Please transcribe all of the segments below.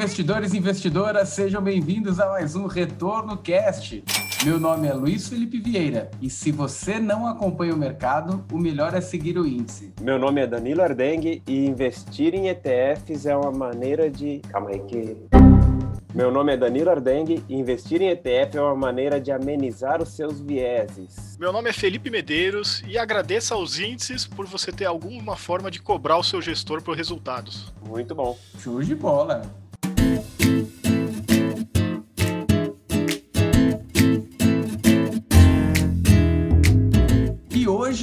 investidores e investidoras, sejam bem-vindos a mais um Retorno Cast. Meu nome é Luiz Felipe Vieira e se você não acompanha o mercado, o melhor é seguir o índice. Meu nome é Danilo Ardengue e investir em ETFs é uma maneira de. Calma aí que. Meu nome é Danilo Ardengue e investir em ETF é uma maneira de amenizar os seus vieses. Meu nome é Felipe Medeiros e agradeço aos índices por você ter alguma forma de cobrar o seu gestor por resultados. Muito bom. Show de bola.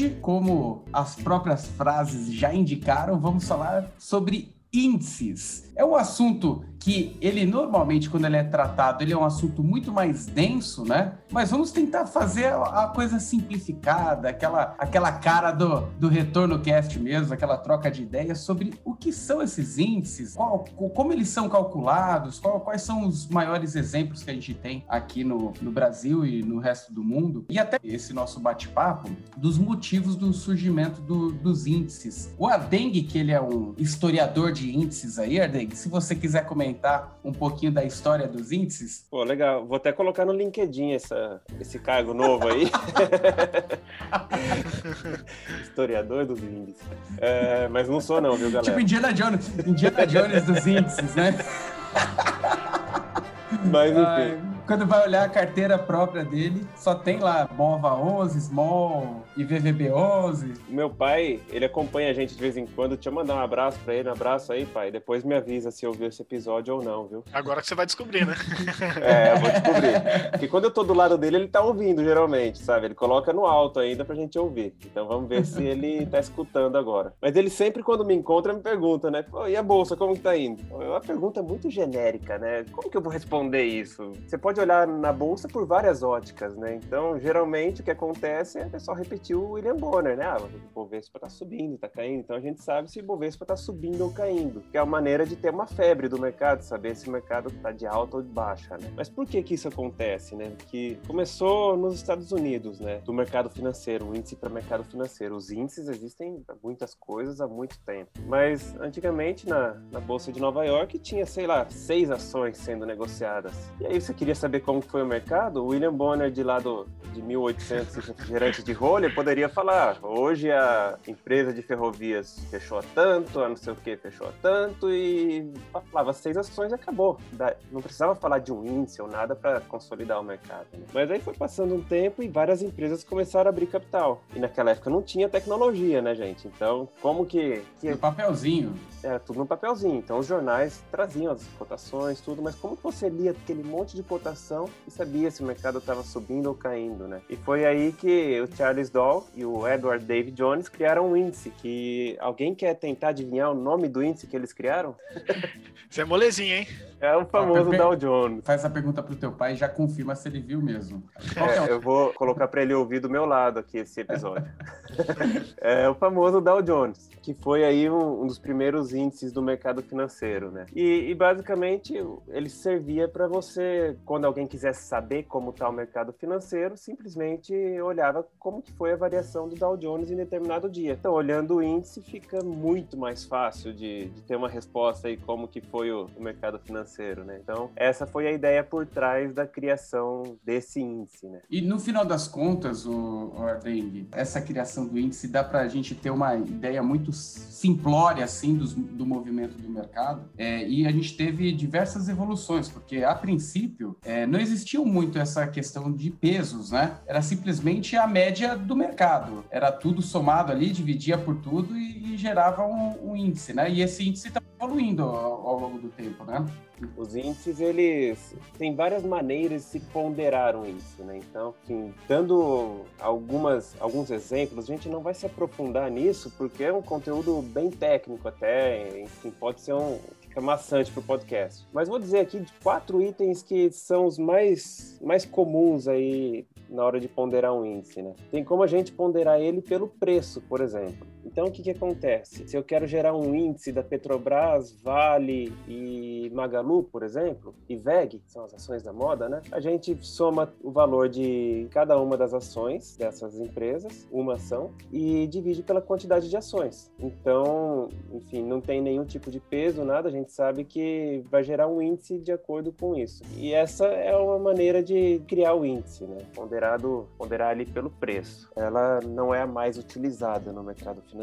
Hoje, como as próprias frases já indicaram, vamos falar sobre índices. É um assunto que ele normalmente, quando ele é tratado, ele é um assunto muito mais denso, né? Mas vamos tentar fazer a coisa simplificada, aquela, aquela cara do, do retorno cast mesmo, aquela troca de ideias sobre o que são esses índices, qual, como eles são calculados, qual, quais são os maiores exemplos que a gente tem aqui no, no Brasil e no resto do mundo, e até esse nosso bate-papo dos motivos do surgimento do, dos índices. O Ardengue, que ele é um historiador de índices aí, Ardengue, se você quiser comentar comentar um pouquinho da história dos índices? Pô, legal. Vou até colocar no LinkedIn essa, esse cargo novo aí. Historiador dos índices. É, mas não sou não, viu, galera? Tipo Indiana Jones, Indiana Jones dos índices, né? Mas enfim quando vai olhar a carteira própria dele, só tem lá BOVA 11, Small e VVB 11. Meu pai, ele acompanha a gente de vez em quando. Deixa eu mandar um abraço pra ele. Um abraço aí, pai. Depois me avisa se ouviu esse episódio ou não, viu? Agora que você vai descobrir, né? é, eu vou descobrir. Porque quando eu tô do lado dele, ele tá ouvindo, geralmente, sabe? Ele coloca no alto ainda pra gente ouvir. Então vamos ver se ele tá escutando agora. Mas ele sempre, quando me encontra, me pergunta, né? Pô, e a bolsa, como que tá indo? É uma pergunta muito genérica, né? Como que eu vou responder isso? Você pode pode olhar na bolsa por várias óticas, né? Então, geralmente, o que acontece é o pessoal repetir o William Bonner, né? Ah, o Bovespa tá subindo, tá caindo. Então, a gente sabe se o Bovespa tá subindo ou caindo, que é a maneira de ter uma febre do mercado, saber se o mercado tá de alta ou de baixa, né? Mas por que que isso acontece, né? Que começou nos Estados Unidos, né? Do mercado financeiro, o índice para mercado financeiro. Os índices existem muitas coisas há muito tempo. Mas, antigamente, na, na Bolsa de Nova York, tinha, sei lá, seis ações sendo negociadas. E aí você queria saber saber como foi o mercado, o William Bonner, de lá do, de 1800, refrigerante de rolha, poderia falar: hoje a empresa de ferrovias fechou tanto, a não sei o que fechou tanto, e falava seis ações e acabou. Não precisava falar de um índice ou nada para consolidar o mercado. Né? Mas aí foi passando um tempo e várias empresas começaram a abrir capital. E naquela época não tinha tecnologia, né, gente? Então, como que. que... Papelzinho. Era tudo no papelzinho. Então, os jornais traziam as cotações, tudo, mas como que você lia aquele monte de cotações? e sabia se o mercado estava subindo ou caindo, né? E foi aí que o Charles Doll e o Edward David Jones criaram um índice que alguém quer tentar adivinhar o nome do índice que eles criaram? Você é molezinho, hein? É o famoso Dow Jones. Faz essa pergunta pro teu pai e já confirma se ele viu mesmo. É, é eu vou colocar para ele ouvir do meu lado aqui esse episódio. é o famoso Dow Jones, que foi aí um, um dos primeiros índices do mercado financeiro, né? E, e basicamente ele servia para você, quando alguém quisesse saber como está o mercado financeiro, simplesmente olhava como que foi a variação do Dow Jones em determinado dia. Então, olhando o índice, fica muito mais fácil de, de ter uma resposta aí como que foi o, o mercado financeiro né? Então, essa foi a ideia por trás da criação desse índice, né? E no final das contas, o, o Ardeng, essa criação do índice dá para a gente ter uma ideia muito simplória, assim, do, do movimento do mercado. É, e a gente teve diversas evoluções, porque a princípio é, não existia muito essa questão de pesos, né? Era simplesmente a média do mercado. Era tudo somado ali, dividia por tudo e, e gerava um, um, índice, né? E esse índice está evoluindo ao, ao longo do tempo, né? Os índices, eles têm várias maneiras de se ponderar um índice, né? Então, enfim, dando algumas, alguns exemplos, a gente não vai se aprofundar nisso, porque é um conteúdo bem técnico até, enfim, pode ser um, fica maçante para o podcast. Mas vou dizer aqui de quatro itens que são os mais, mais comuns aí na hora de ponderar um índice, né? Tem como a gente ponderar ele pelo preço, por exemplo. Então, o que, que acontece? Se eu quero gerar um índice da Petrobras, Vale e Magalu, por exemplo, e VEG, são as ações da moda, né? A gente soma o valor de cada uma das ações dessas empresas, uma ação, e divide pela quantidade de ações. Então, enfim, não tem nenhum tipo de peso, nada, a gente sabe que vai gerar um índice de acordo com isso. E essa é uma maneira de criar o índice, né? Ponderado, ponderar ali pelo preço. Ela não é a mais utilizada no mercado financeiro.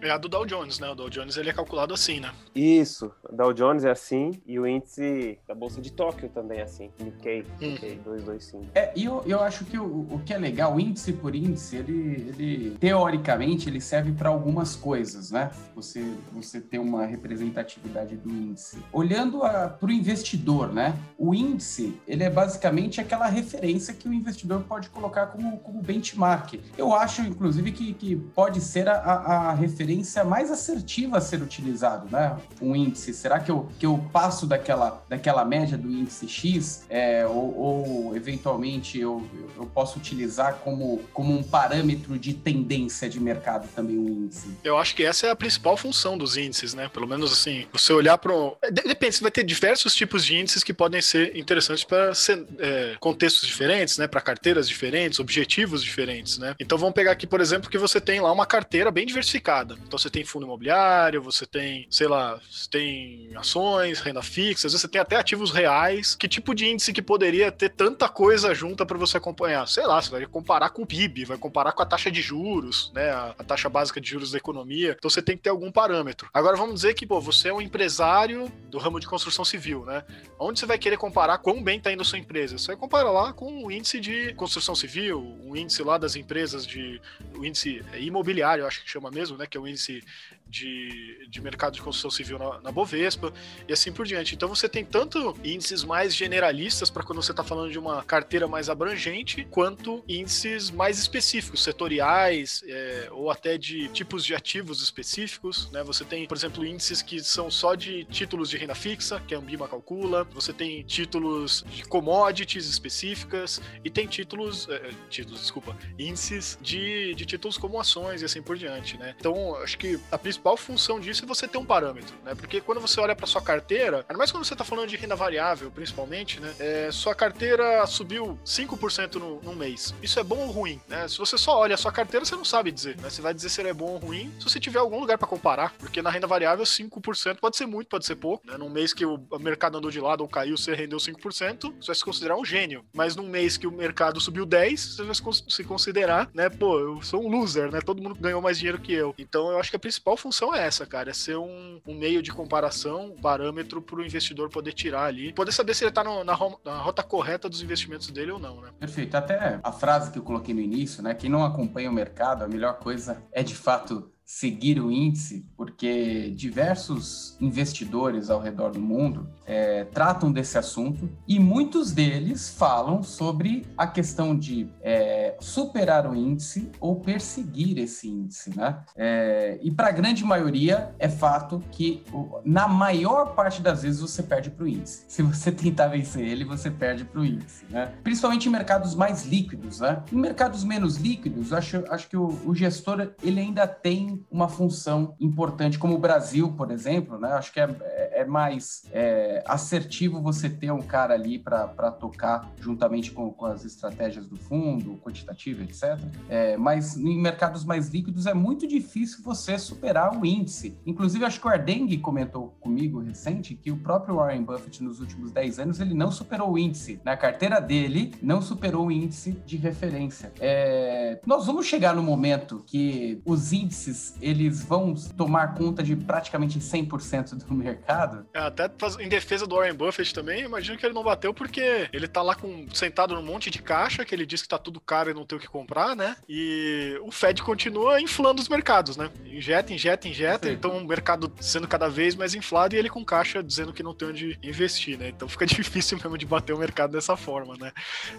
É a do Dow Jones, né? O Dow Jones ele é calculado assim, né? Isso, o Dow Jones é assim e o índice da Bolsa de Tóquio também é assim, Nikkei, Hum. Nikkei 225. É, e eu, eu acho que o, o que é legal, índice por índice, ele, ele teoricamente ele serve para algumas coisas, né? Você, você ter uma representatividade do índice. Olhando para o investidor, né? O índice ele é basicamente aquela referência que o investidor pode colocar como, como benchmark. Eu acho, inclusive, que, que pode ser a, a, a referência mais assertiva a ser utilizado, né? Um índice. Será que eu, que eu passo daquela, daquela média do índice X é, ou, ou, eventualmente eu, eu posso utilizar como, como um parâmetro de tendência de mercado também o índice? Eu acho que essa é a principal função dos índices, né? Pelo menos assim, você olhar para um... Depende, você vai ter diversos tipos de índices que podem ser interessantes para é, contextos diferentes, né? Para carteiras diferentes, objetivos diferentes, né? Então vamos pegar aqui, por exemplo, que você tem lá uma carteira bem diversificada. Então você tem fundo imobiliário, você tem, sei lá, você tem ações, renda fixa, às vezes você tem até ativos reais. Que tipo de índice que poderia ter tanta coisa junta para você acompanhar? Sei lá, você vai comparar com o PIB, vai comparar com a taxa de juros, né? A, a taxa básica de juros da economia. Então você tem que ter algum parâmetro. Agora vamos dizer que, pô, você é um empresário do ramo de construção civil, né? Onde você vai querer comparar quão bem está indo a sua empresa? Você vai comparar lá com o índice de construção civil, o índice lá das empresas de. o índice imobiliário, acho que chama mesmo, né? Que é o índice de, de mercado de construção civil na, na, Bovespa e assim por diante. Então você tem tanto índices mais generalistas para quando você está falando de uma carteira mais abrangente, quanto índices mais específicos, setoriais é, ou até de tipos de ativos específicos. Né? Você tem, por exemplo, índices que são só de títulos de renda fixa, que a Ambima calcula. Você tem títulos de commodities específicas e tem títulos, é, títulos, desculpa, índices de, de títulos como ações e assim por diante. Né? Então acho que a principal função disso é você ter um parâmetro, né? Porque quando você olha para sua carteira, ainda mais quando você está falando de renda variável, principalmente, né? É, sua carteira subiu 5% no, num mês. Isso é bom ou ruim, né? Se você só olha a sua carteira, você não sabe dizer, né? Você vai dizer se ele é bom ou ruim se você tiver algum lugar para comparar, porque na renda variável 5% pode ser muito, pode ser pouco, né? Num mês que o mercado andou de lado ou caiu, você rendeu 5%, você vai se considerar um gênio. Mas num mês que o mercado subiu 10, você vai se considerar, né? Pô, eu sou um loser, né? Todo mundo ganhou mais dinheiro que eu. Então eu acho que a principal função é essa, cara, é ser um, um meio de comparação, um parâmetro para o investidor poder tirar ali, poder saber se ele está na, na, rota correta dos investimentos dele ou não, né? Perfeito. Até a frase que eu coloquei no início, né? Quem não acompanha o mercado, a melhor coisa é de fato seguir o índice, porque diversos investidores ao redor do mundo é, tratam desse assunto e muitos deles falam sobre a questão de é, superar o índice ou perseguir esse índice, né? É, e para a grande maioria é fato que na maior parte das vezes você perde para o índice. Se você tentar vencer ele, você perde para o índice, né? Principalmente em mercados mais líquidos, né? Em mercados menos líquidos, acho, acho que o, o gestor ele ainda tem uma função importante, como o Brasil, por exemplo, né? Acho que é, é mais é, assertivo você ter um cara ali para tocar juntamente com, com, as estratégias do fundo, quantitativo, etc. É, mas em mercados mais líquidos é muito difícil você superar o índice. Inclusive, acho que o Ardeng comentou comigo recente que o próprio Warren Buffett, nos últimos 10 anos, ele não superou o índice. Na carteira dele, não superou o índice de referência. É, nós vamos chegar no momento que os índices eles vão tomar conta de praticamente 100% do mercado. É, até em defesa do Warren Buffett também, imagino que ele não bateu porque ele tá lá com, sentado num monte de caixa, que ele diz que tá tudo caro e não tem o que comprar, né? E o Fed continua inflando os mercados, né? Injeta, injeta, injeta, Sim. então o mercado sendo cada vez mais inflado e ele com caixa dizendo que não tem onde investir, né? Então fica difícil mesmo de bater o mercado dessa forma, né?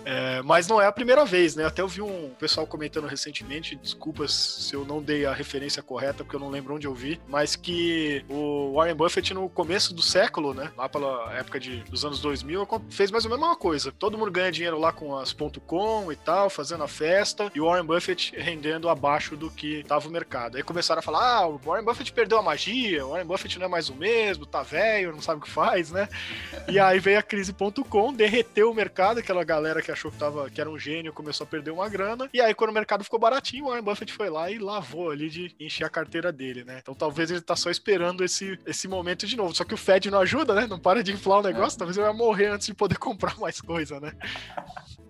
É, mas não é a primeira vez, né? Até eu vi um pessoal comentando recentemente, desculpas se eu não dei a referência correta, porque eu não lembro onde eu vi, mas que o Warren Buffett no começo do século, né? Lá pela época de, dos anos 2000, fez mais ou menos a mesma coisa. Todo mundo ganha dinheiro lá com as .com e tal, fazendo festa e o Warren Buffett rendendo abaixo do que estava o mercado. Aí começaram a falar: ah, o Warren Buffett perdeu a magia, o Warren Buffett não é mais o mesmo, tá velho, não sabe o que faz, né? E aí veio a crise.com, derreteu o mercado, aquela galera que achou que, tava, que era um gênio começou a perder uma grana. E aí, quando o mercado ficou baratinho, o Warren Buffett foi lá e lavou ali de encher a carteira dele, né? Então talvez ele tá só esperando esse, esse momento de novo. Só que o Fed não ajuda, né? Não para de inflar o negócio, é. talvez ele vai morrer antes de poder comprar mais coisa, né?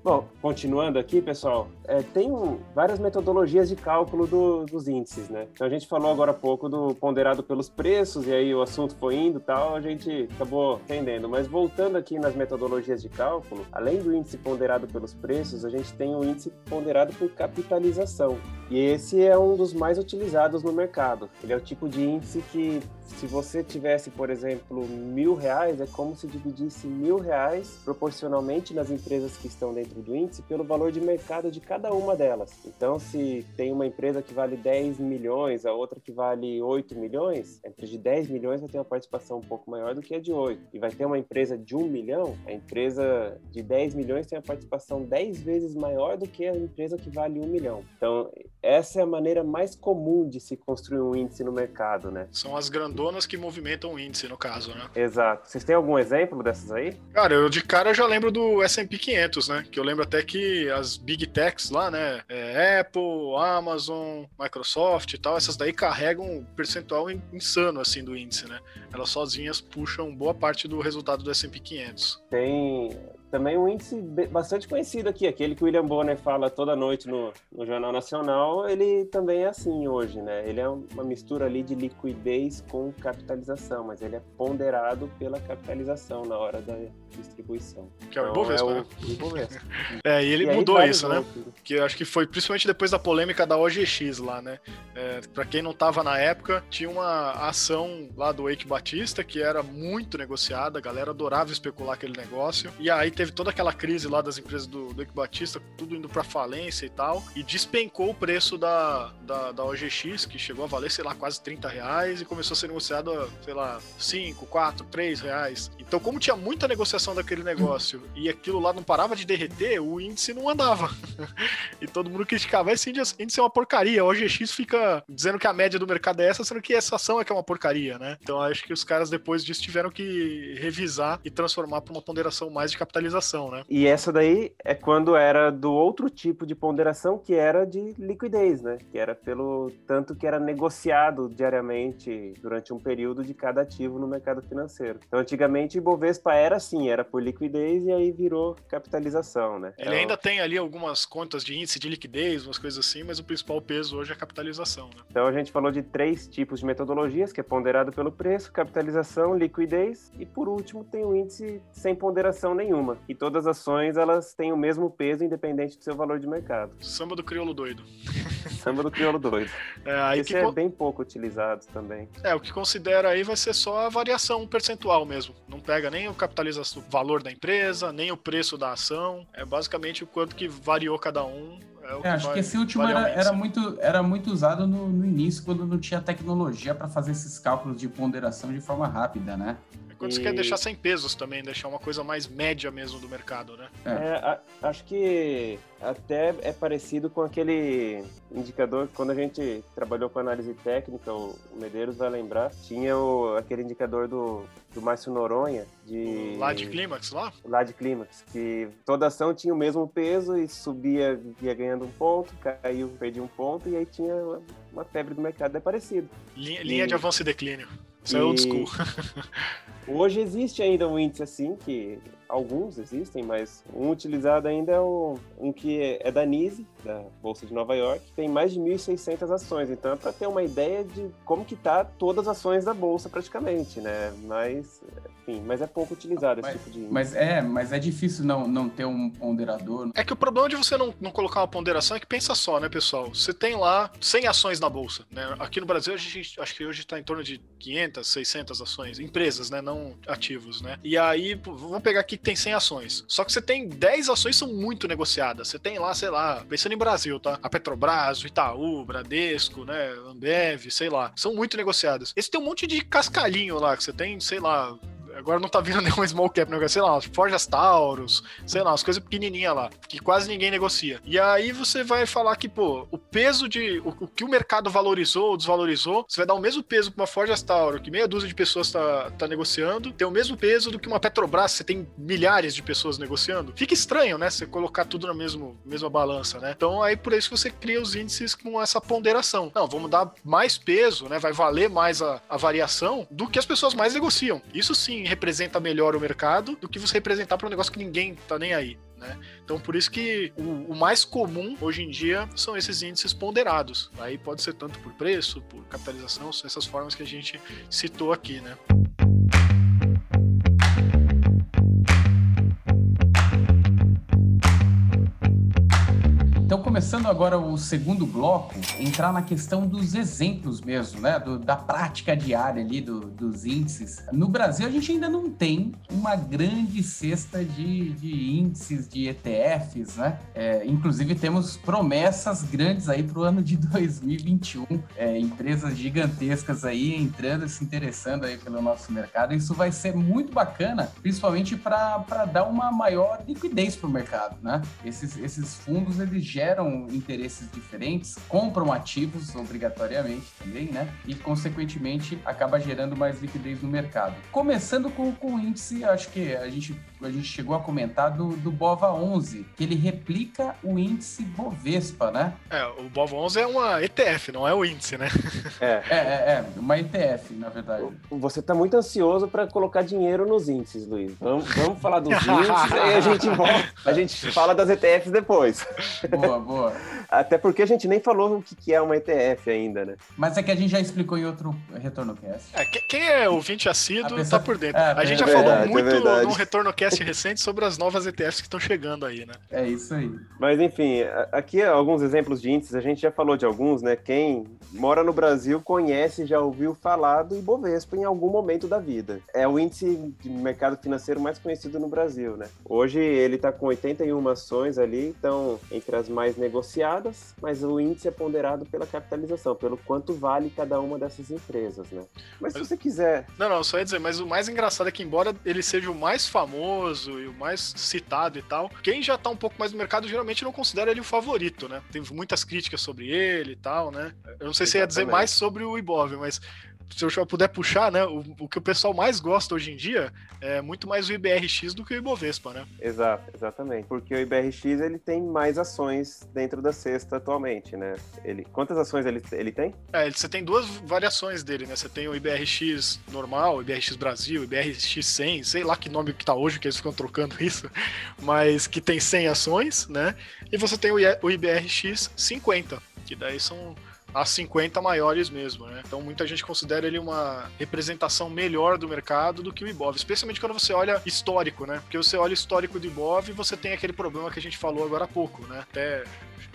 Bom, continuando aqui, pessoal, é, tem várias metodologias de cálculo do, dos índices, né? Então a gente falou agora há pouco do ponderado pelos preços, e aí o assunto foi indo tal, a gente acabou entendendo. Mas voltando aqui nas metodologias de cálculo, além do índice ponderado pelos preços, a gente tem o índice ponderado por capitalização. E esse é um dos mais utilizados no mercado. Ele é o tipo de índice que se você tivesse, por exemplo, mil reais, é como se dividisse mil reais proporcionalmente nas empresas que estão dentro do índice pelo valor de mercado de cada uma delas. Então, se tem uma empresa que vale 10 milhões, a outra que vale 8 milhões, a empresa de 10 milhões vai ter uma participação um pouco maior do que a de 8. E vai ter uma empresa de 1 milhão, a empresa de 10 milhões tem uma participação 10 vezes maior do que a empresa que vale 1 milhão. Então, essa é a maneira mais comum de se construir um índice no mercado, né? São as grandonas que movimentam o índice, no caso, né? Exato. Vocês têm algum exemplo dessas aí? Cara, eu de cara já lembro do S&P 500, né? Que eu lembro até que as Big Techs lá, né? É, Apple, Amazon, Microsoft e tal, essas daí carregam um percentual insano, assim, do índice, né? Elas sozinhas puxam boa parte do resultado do S&P 500. Tem também um índice bastante conhecido aqui, aquele que o William Bonner fala toda noite no, no, Jornal Nacional, ele também é assim hoje, né? Ele é uma mistura ali de liquidez com capitalização, mas ele é ponderado pela capitalização na hora da distribuição. Que é o então, Ibovespa, é né? o Ibovespa. é, e ele e mudou isso, né? Que eu acho que foi principalmente depois da polêmica da OGX lá, né? É, para quem não tava na época, tinha uma ação lá do Eike Batista que era muito negociada, a galera adorava especular aquele negócio, e aí teve toda aquela crise lá das empresas do, do Eike Batista, tudo indo para falência e tal, e despencou o preço da, da, da, OGX, que chegou a valer, sei lá, quase 30 reais, e começou a ser negociado a, sei lá, 5, 4, 3 reais. Então, como tinha muita negociação daquele negócio e aquilo lá não parava de derreter, o índice não andava. e todo mundo criticava, esse índice é uma porcaria, a OGX fica dizendo que a média do mercado é essa, sendo que essa ação é que é uma porcaria, né? Então, acho que os caras depois disso tiveram que revisar e transformar para uma ponderação mais de capitalização né? E essa daí é quando era do outro tipo de ponderação, que era de liquidez, né? Que era pelo tanto que era negociado diariamente durante um período de cada ativo no mercado financeiro. Então, antigamente, o Ibovespa era assim, era por liquidez e aí virou capitalização, né? Ele então... ainda tem ali algumas contas de índice de liquidez, umas coisas assim, mas o principal peso hoje é a capitalização, né? Então, a gente falou de três tipos de metodologias, que é ponderado pelo preço, capitalização, liquidez e, por último, tem o índice sem ponderação nenhuma e todas as ações elas têm o mesmo peso independente do seu valor de mercado. Samba do crioulo doido. Samba do crioulo doido. É, aí Esse que é bem pouco utilizado também. É, o que considera aí vai ser só a variação percentual mesmo. Não pega nem o capitalização, o valor da empresa, nem o preço da ação. É basicamente o quanto que variou cada um é, é, acho que esse último era, era, muito, era muito usado no, no início, quando não tinha tecnologia para fazer esses cálculos de ponderação de forma rápida, né? Quando e... você quer deixar sem pesos também, deixar uma coisa mais média mesmo do mercado, né? É, é a, acho que até é parecido com aquele indicador, quando a gente trabalhou com análise técnica, o Medeiros vai lembrar, tinha o, aquele indicador do, do Márcio Noronha, de... Lá de Clímax, lá? Lá de Clímax, que toda ação tinha o mesmo peso e subia, ia ganhando um ponto, caiu, perdia um ponto, e aí tinha uma febre do mercado, é parecido. Linha, linha de avanço e declínio. Isso e... é old school. Hoje existe ainda um índice assim, que alguns existem, mas um utilizado ainda é o, um que é, é da NISE, da Bolsa de Nova York, tem mais de 1.600 ações. Então, é para ter uma ideia de como que tá todas as ações da Bolsa praticamente, né? Mas, enfim, mas é pouco utilizado mas, esse tipo de índice. Mas é, mas é difícil não, não ter um ponderador. É que o problema de você não, não colocar uma ponderação é que pensa só, né, pessoal? Você tem lá 100 ações na Bolsa, né? Aqui no Brasil, a gente, acho que hoje está em torno de 500, 600 ações, empresas, né? Não ativos, né? E aí, vamos pegar aqui que tem 100 ações. Só que você tem 10 ações são muito negociadas. Você tem lá, sei lá, pensando em Brasil, tá? A Petrobras, o Itaú, Bradesco, né? Ambev, sei lá. São muito negociadas. Esse tem um monte de cascalhinho lá, que você tem, sei lá, agora não tá vindo nenhum small cap, negócio, sei lá, Forjas Taurus, sei lá, umas coisas pequenininhas lá, que quase ninguém negocia. E aí você vai falar que, pô, o peso de. O, o que o mercado valorizou ou desvalorizou, você vai dar o mesmo peso pra uma Forjas Taurus, que meia dúzia de pessoas tá, tá negociando, tem o mesmo peso do que uma Petrobras, você tem milhares de pessoas negociando. Fica estranho, né? Você colocar tudo na mesmo, mesma balança, né? Então aí por isso que você cria os índices com essa ponderação. Não, vamos dar mais peso, né? Vai valer mais a, a variação do que as pessoas mais negociam. Isso sim representa melhor o mercado do que você representar para um negócio que ninguém tá nem aí. Né? Então, por isso que o, o, mais comum hoje em dia são esses índices ponderados. Aí pode ser tanto por preço, por capitalização, essas formas que a gente citou aqui, né? Então, começando agora o segundo bloco, entrar na questão dos exemplos mesmo, né? Do, da prática diária ali do, dos índices. No Brasil, a gente ainda não tem uma grande cesta de, de índices de ETFs, né? É, inclusive, temos promessas grandes aí para o ano de 2021. É, empresas gigantescas aí entrando e se interessando aí pelo nosso mercado. Isso vai ser muito bacana, principalmente para dar uma maior liquidez para o mercado, né? Esses, esses fundos, eles geram interesses diferentes, compram ativos obrigatoriamente também, né? E, consequentemente, acaba gerando mais liquidez no mercado. Começando com, com o índice, acho que a gente, a gente chegou a comentar do, do BOVA 11, que ele replica o índice Bovespa, né? É, o BOVA 11 é uma ETF, não é o índice, né? É, é, é, é uma ETF, na verdade. Você está muito ansioso para colocar dinheiro nos índices, Luiz. Vamos, vamos falar dos índices, aí a gente volta, a gente fala das ETFs depois. Boa, boa. Até porque a gente nem falou o que é uma ETF ainda, né? Mas é que a gente já explicou em outro Retorno Cast. É, quem é ouvinte assíduo pessoa... tá por dentro. É, a gente é já verdade, falou muito é no Retorno Cast recente sobre as novas ETFs que estão chegando aí, né? É isso aí. Mas enfim, aqui alguns exemplos de índices, a gente já falou de alguns, né? Quem mora no Brasil conhece, já ouviu falar do Ibovespa em algum momento da vida. É o índice de mercado financeiro mais conhecido no Brasil, né? Hoje ele tá com 81 ações ali, então entre as mais negociadas, mas o índice é ponderado pela capitalização, pelo quanto vale cada uma dessas empresas, né? Mas, mas se você quiser. Não, não, só ia dizer, mas o mais engraçado é que, embora ele seja o mais famoso e o mais citado e tal, quem já tá um pouco mais no mercado geralmente não considera ele o favorito, né? Tem muitas críticas sobre ele e tal, né? Eu não sei se ia dizer mais sobre o Ibov, mas se eu puder puxar, né, o, o, que o pessoal mais gosta hoje em dia é muito mais o IBRX do que o Ibovespa, né? Exato, exatamente. Porque o IBRX ele tem mais ações dentro da cesta atualmente, né? Ele, quantas ações ele, ele tem? É, você tem duas variações dele, né? Você tem o IBRX normal, o IBRX Brasil, o IBRX 100, sei lá que nome que tá hoje, que eles ficam trocando isso, mas que tem 100 ações, né? E você tem o IBRX 50, que daí são as 50 maiores mesmo, né? Então muita gente considera ele uma representação melhor do mercado do que o Ibov, especialmente quando você olha histórico, né? Porque você olha histórico do Ibov e você tem aquele problema que a gente falou agora há pouco, né? Até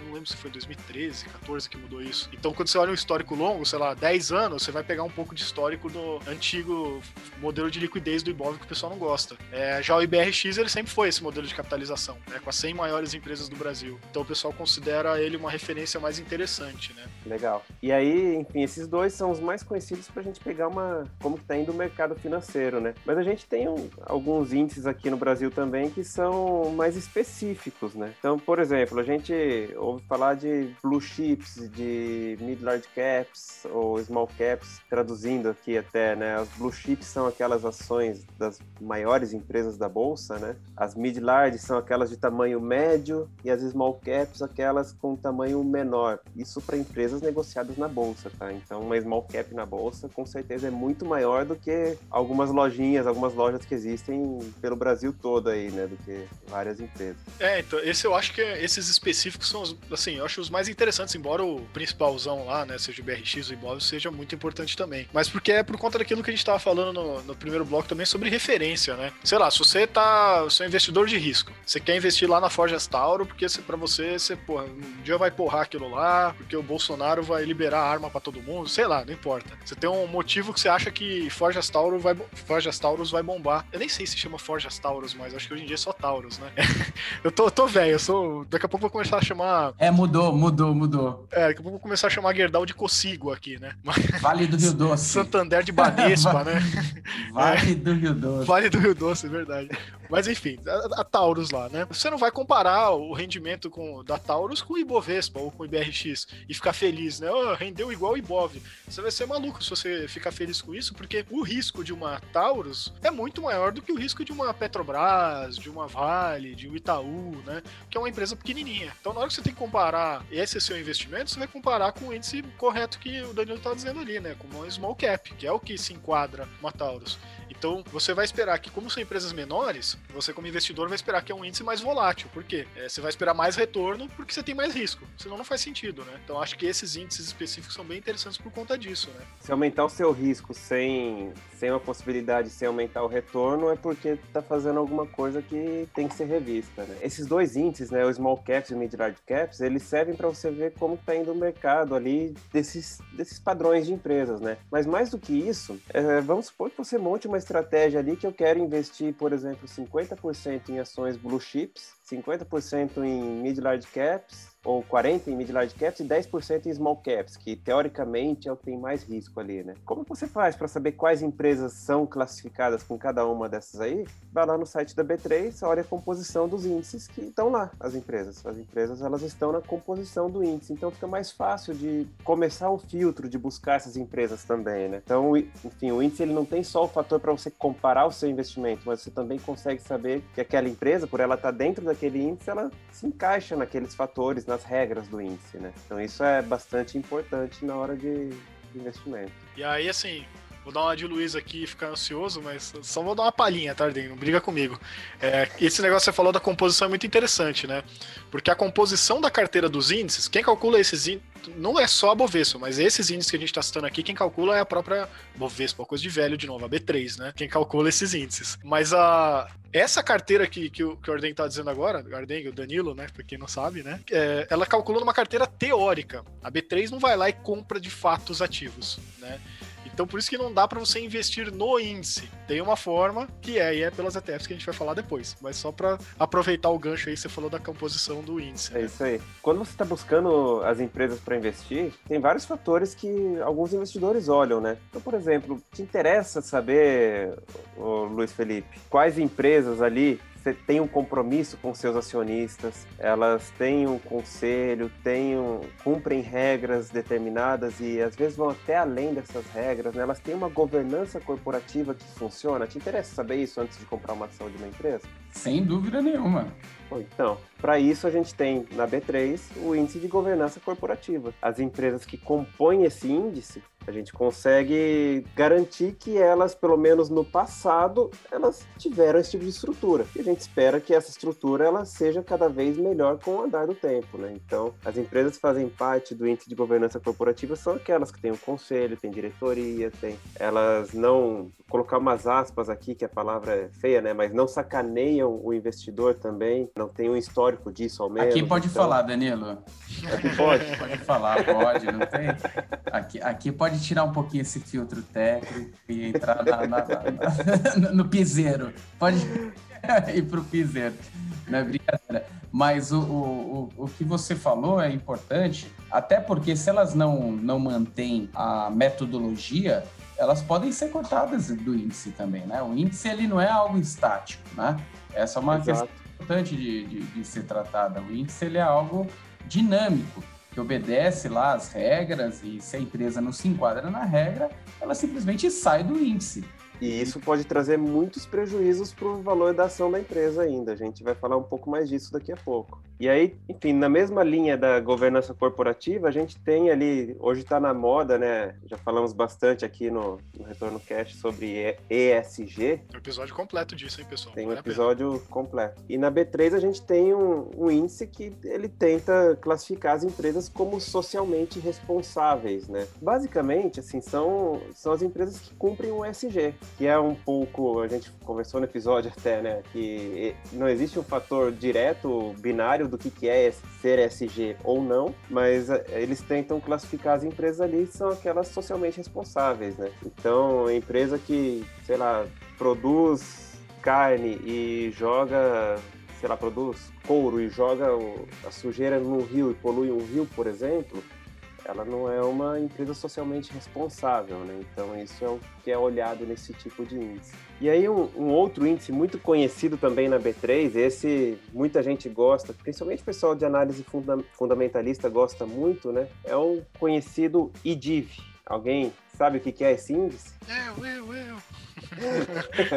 não lembro se foi 2013, 14 que mudou isso. Então, quando você olha um histórico longo, sei lá, 10 anos, você vai pegar um pouco de histórico do antigo modelo de liquidez do Ibov que o pessoal não gosta. É, já o IBRX, ele sempre foi esse modelo de capitalização, né, com as 100 maiores empresas do Brasil. Então, o pessoal considera ele uma referência mais interessante, né? Legal. E aí, enfim, esses dois são os mais conhecidos para a gente pegar uma como que tá indo o mercado financeiro, né? Mas a gente tem um, alguns índices aqui no Brasil também que são mais específicos, né? Então, por exemplo, a gente ouve falar de blue chips, de mid large caps ou small caps, traduzindo aqui até, né? As blue chips são aquelas ações das maiores empresas da bolsa, né? As mid large são aquelas de tamanho médio e as small caps aquelas com tamanho menor. Isso para empresas negociadas na bolsa, tá? Então, uma small cap na bolsa com certeza é muito maior do que algumas lojinhas, algumas lojas que existem pelo Brasil todo aí, né? Do que várias empresas. É, então, esse eu acho que esses específicos são os assim, eu acho os mais interessantes, embora o principalzão lá, né, seja o BRX, o Ibov, seja muito importante também. Mas porque é por conta daquilo que a gente tava falando no, no primeiro bloco também sobre referência, né? Sei lá, se você tá, você é um investidor de risco, você quer investir lá na Forjas Tauro, porque para você, você, porra, um dia vai porrar aquilo lá, porque o Bolsonaro vai liberar arma para todo mundo, sei lá, não importa. Você tem um motivo que você acha que Forjas Tauro vai, Forjas Taurus vai bombar. Eu nem sei se chama Forjas Taurus, mas acho que hoje em dia é só Taurus, né? eu tô, tô velho, eu sou, daqui a pouco vou começar a chamar chamar. É, mudou, mudou, mudou. É, daqui a pouco vou começar a chamar Gerdau de Cocigo aqui, né? Vale do Rio Doce. Santander de Banespa, né? Vale é. do Rio Doce. Vale do Rio Doce, é verdade. Mas enfim, a, a, Taurus lá, né? Você não vai comparar o rendimento com, da Taurus com o Ibovespa ou com o IBRX e ficar feliz, né? Oh, rendeu igual o Ibov. Você vai ser maluco se você ficar feliz com isso, porque o risco de uma Taurus é muito maior do que o risco de uma Petrobras, de uma Vale, de um Itaú, né? Que é uma empresa pequenininha. Então, na hora que você tem que comparar esse seu investimento, você vai comparar com o índice correto que o Danilo está dizendo ali, né? Como um small cap, que é o que se enquadra uma Taurus. Então, você vai esperar que, como são empresas menores, você, como investidor, vai esperar que é um índice mais volátil. Por quê? É, você vai esperar mais retorno porque você tem mais risco. Senão não faz sentido, né? Então, acho que esses índices específicos são bem interessantes por conta disso, né? Se aumentar o seu risco sem, sem uma possibilidade de aumentar o retorno, é porque está fazendo alguma coisa que tem que ser revista, né? Esses dois índices, né, o Small Caps e o Mid Large Caps, eles servem para você ver como está indo o mercado ali desses, desses padrões de empresas, né? Mas mais do que isso, é, vamos supor que você monte uma estratégia ali que eu quero investir, por exemplo, 50% em ações blue chips, 50% em mid large caps ou 40 em mid large caps e 10% em small caps, que teoricamente é o que tem mais risco ali, né? Como você faz para saber quais empresas são classificadas com cada uma dessas aí? Vai lá no site da B3, olha a composição dos índices que estão lá, as empresas. As empresas elas estão na composição do índice, então fica mais fácil de começar um filtro de buscar essas empresas também, né? Então, enfim, o índice ele não tem só o fator para você comparar o seu investimento, mas você também consegue saber que aquela empresa, por ela estar tá dentro daquele índice, ela se encaixa naqueles fatores, nas regras do índice, né? Então isso é bastante importante na hora de investimento. E aí, assim, Vou dar uma de Luiz aqui e ficar ansioso, mas só vou dar uma palhinha, Tardinho, não briga comigo. É, esse negócio que você falou da composição é muito interessante, né? Porque a composição da carteira dos índices, quem calcula esses índices, não é só a Bovespa, mas esses índices que a gente está citando aqui, quem calcula é a própria Bovespa, coisa de velho de novo, a B3, né? Quem calcula esses índices. Mas a, essa carteira que, que, o, que o Arden está dizendo agora, o Arden, o Danilo, né? Pra quem não sabe, né? É, ela calcula numa carteira teórica. A B3 não vai lá e compra de fato os ativos, né? Então por isso que não dá para você investir no índice. Tem uma forma que é, e é pelas ETFs que a gente vai falar depois. Mas só para aproveitar o gancho aí, você falou da composição do índice. É né? isso aí. Quando você está buscando as empresas para investir, tem vários fatores que alguns investidores olham, né? Então, por exemplo, te interessa saber, Luiz Felipe, quais empresas ali você tem um compromisso com seus acionistas, elas têm um conselho, têm um, cumprem regras determinadas e às vezes vão até além dessas regras, né? elas têm uma governança corporativa que funciona. Te interessa saber isso antes de comprar uma ação de uma empresa? Sem dúvida nenhuma. Então, para isso a gente tem na B3 o índice de governança corporativa. As empresas que compõem esse índice, a gente consegue garantir que elas, pelo menos no passado, elas tiveram esse tipo de estrutura. E a gente espera que essa estrutura ela seja cada vez melhor com o andar do tempo, né? Então, as empresas que fazem parte do índice de governança corporativa são aquelas que têm um conselho, têm diretoria, têm elas não colocar umas aspas aqui que a palavra é feia, né? Mas não sacaneiam o investidor também, não tem um histórico disso ao menos. Aqui pode então... falar, Danilo. Aqui pode? Pode falar, pode, não tem? Aqui, aqui pode tirar um pouquinho esse filtro técnico e entrar na, na, na, no piseiro. Pode ir para o piseiro. Não é brincadeira. Mas o, o, o, o que você falou é importante, até porque se elas não, não mantêm a metodologia, elas podem ser cortadas do índice também, né? O índice ele não é algo estático, né? Essa é uma Exato. questão importante de, de, de, ser tratada. O índice ele é algo dinâmico, que obedece lá as regras e se a empresa não se enquadra na regra, ela simplesmente sai do índice. E isso pode trazer muitos prejuízos para o valor da ação da empresa ainda. A gente vai falar um pouco mais disso daqui a pouco. E aí, enfim, na mesma linha da governança corporativa, a gente tem ali, hoje está na moda, né? Já falamos bastante aqui no, no Retorno Cash sobre ESG. Tem um episódio completo disso, hein, pessoal? Tem um episódio completo. E na B3 a gente tem um, um índice que ele tenta classificar as empresas como socialmente responsáveis, né? Basicamente, assim, são, são as empresas que cumprem o ESG, que é um pouco, a gente conversou no episódio até, né? Que não existe um fator direto, binário do que, que é ser SG ou não, mas eh, eles tentam classificar as empresas ali são aquelas socialmente responsáveis, né? Então, empresa que, sei lá, produz carne e joga sei lá, produz couro e joga a sujeira no rio e polui um rio, por exemplo, ela não é uma empresa socialmente responsável, né? Então isso é o que é olhado nesse tipo de índice. E aí um, um, outro índice muito conhecido também na B3, esse muita gente gosta, principalmente o pessoal de análise funda fundamentalista gosta muito, né? É o conhecido IDIV. Alguém sabe o que é esse índice? Eu, eu, eu.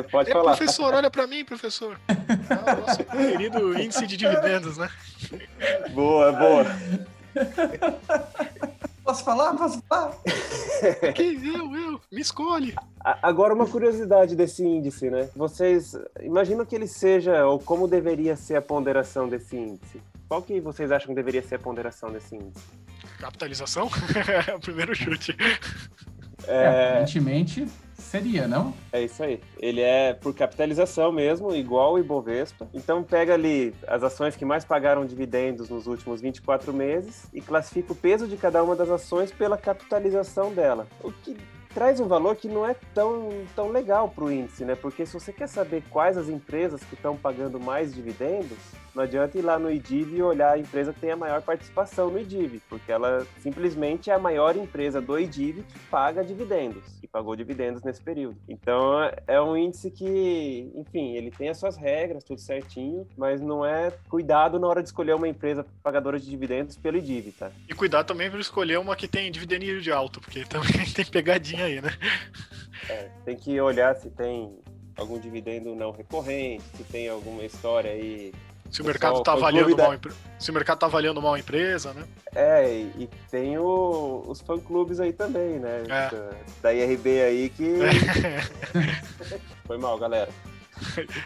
Pode é, falar. Professor, olha para mim, professor. É o nosso querido índice de dividendos, né? Boa, boa. Posso falar? Posso falar? Quem eu, eu? Me escolhe. Agora, uma curiosidade desse índice, né? Vocês imaginam que ele seja, ou como deveria ser a ponderação desse índice? Qual que vocês acham que deveria ser a ponderação desse índice? Capitalização? é o primeiro chute. É... é, aparentemente seria, não? É isso aí. Ele é por capitalização mesmo, igual o Ibovespa. Então pega ali as ações que mais pagaram dividendos nos últimos 24 meses e classifica o peso de cada uma das ações pela capitalização dela. O que traz um valor que não é tão, tão legal para o índice, né? Porque se você quer saber quais as empresas que estão pagando mais dividendos, não adianta ir lá no IDIV e olhar a empresa que tem a maior participação no IDIV, porque ela simplesmente é a maior empresa do IDIV que paga dividendos, que pagou dividendos nesse período. Então é um índice que, enfim, ele tem as suas regras, tudo certinho, mas não é cuidado na hora de escolher uma empresa pagadora de dividendos pelo IDIV, tá? E cuidado também para escolher uma que tem dividendo de alto, porque também tem pegadinha aí, né? É, tem que olhar se tem algum dividendo não recorrente, se tem alguma história aí se o mercado está avaliando da... mal, se o mercado tá avaliando mal a empresa, né? É, e, e tem o, os fã clubes aí também, né? É. Da, da IRB aí que é. foi mal, galera.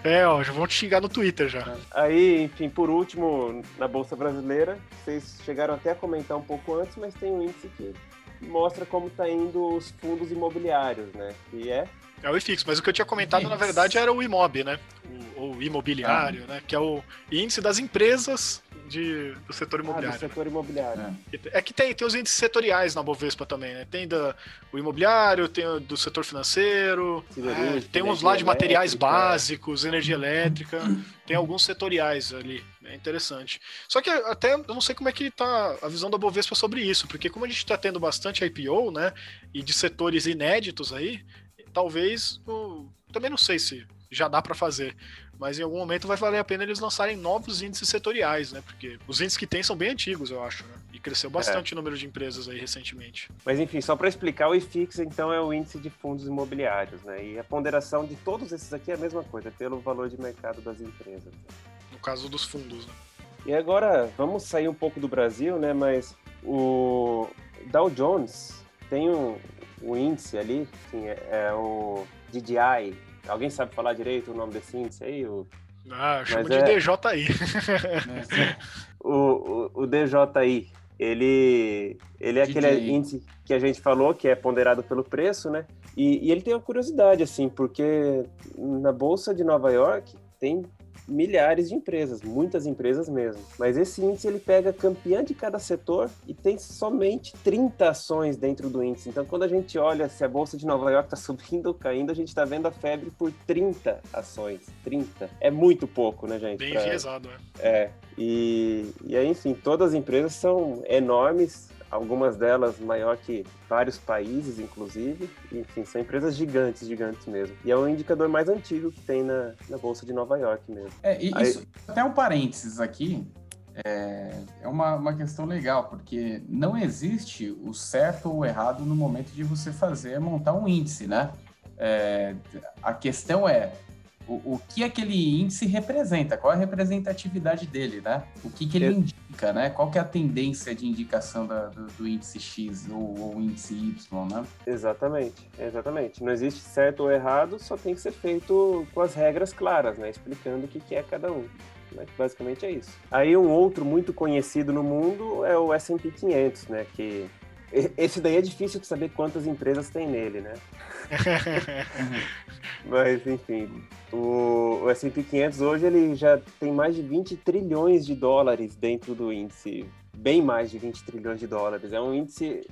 É, ó, já vão te xingar no Twitter já. Aí, enfim, por último, na Bolsa Brasileira, vocês chegaram até a comentar um pouco antes, mas tem um índice que mostra como tá indo os fundos imobiliários, né? Que é é o IFIX, mas o que eu tinha comentado, na verdade, era o IMOB, né? O, o imobiliário, ah. né? Que é o índice das empresas de, do setor imobiliário. Ah, do setor imobiliário. É, é que tem, tem os índices setoriais na Bovespa também, né? Tem da, o imobiliário, tem o do setor financeiro, é, tem uns lá de materiais básicos, energia elétrica, tem alguns setoriais ali. É interessante. Só que até eu não sei como é que tá a visão da Bovespa sobre isso, porque como a gente está tendo bastante IPO, né? E de setores inéditos aí, talvez, também não sei se já dá para fazer, mas em algum momento vai valer a pena eles lançarem novos índices setoriais, né? Porque os índices que tem são bem antigos, eu acho, né? E cresceu bastante é. o número de empresas aí recentemente. Mas enfim, só para explicar, o IFIX então é o índice de fundos imobiliários, né? E a ponderação de todos esses aqui é a mesma coisa, é pelo valor de mercado das empresas. No caso dos fundos, né? E agora, vamos sair um pouco do Brasil, né? Mas o Dow Jones tem um, o índice ali, assim, é, é, o DDI. Alguém sabe falar direito o nome desse índice aí? O... Ah, chama de é... DJI. o, o, o DJI, ele, ele é aquele índice que a gente falou, que é ponderado pelo preço, né? E, e ele tem uma curiosidade, assim, porque na Bolsa de Nova York tem milhares de empresas, muitas empresas mesmo. Mas esse índice ele pega campeã de cada setor e tem somente 30 ações dentro do índice. Então, quando a gente olha se a bolsa de Nova York está subindo ou caindo, a gente está vendo a febre por 30 ações. 30. É muito pouco, né, gente? Bem pra... enviesado, é. É. E, e aí, enfim, todas as empresas são enormes, algumas delas maior que vários países, inclusive. Enfim, são empresas gigantes, gigantes mesmo. E é o indicador mais antigo que tem na, na Bolsa de Nova York mesmo. É, e Aí... isso, até um parênteses aqui, é, é uma, uma questão legal, porque não existe o certo ou o errado no momento de você fazer, montar um índice, né? É, a questão é, o, o que aquele índice representa, qual a representatividade dele, né? O que, que ele Eu... indica, né? Qual que é a tendência de indicação da, do, do, índice X ou, ou índice Y, né? Exatamente, exatamente. Não existe certo ou errado, só tem que ser feito com as regras claras, né? Explicando o que, que é cada um. Né? Basicamente é isso. Aí um outro muito conhecido no mundo é o S&P 500, né? Que esse daí é difícil de saber quantas empresas tem nele, né? Mas, enfim, o, o S&P 500 hoje ele já tem mais de 20 trilhões de dólares dentro do índice. Bem mais de 20 trilhões de dólares. É um índice,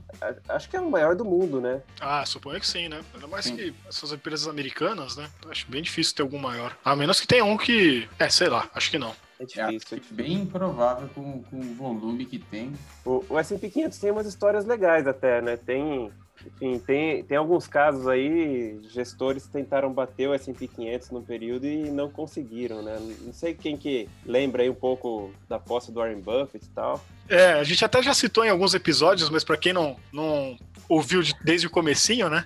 acho que é o maior do mundo, né? Ah, suponho que sim, né? Ainda mais sim. que essas empresas americanas, né? Acho bem difícil ter algum maior. A menos que tenha um que. É, sei lá, acho que não. É difícil. É bem improvável com, com o volume que tem. O, o S&P 500 tem umas histórias legais até, né? Tem enfim, tem, tem alguns casos aí, gestores tentaram bater o S&P 500 num período e não conseguiram, né? Não sei quem que lembra aí um pouco da posse do Warren Buffett e tal. É, a gente até já citou em alguns episódios, mas para quem não, não ouviu desde o comecinho, né?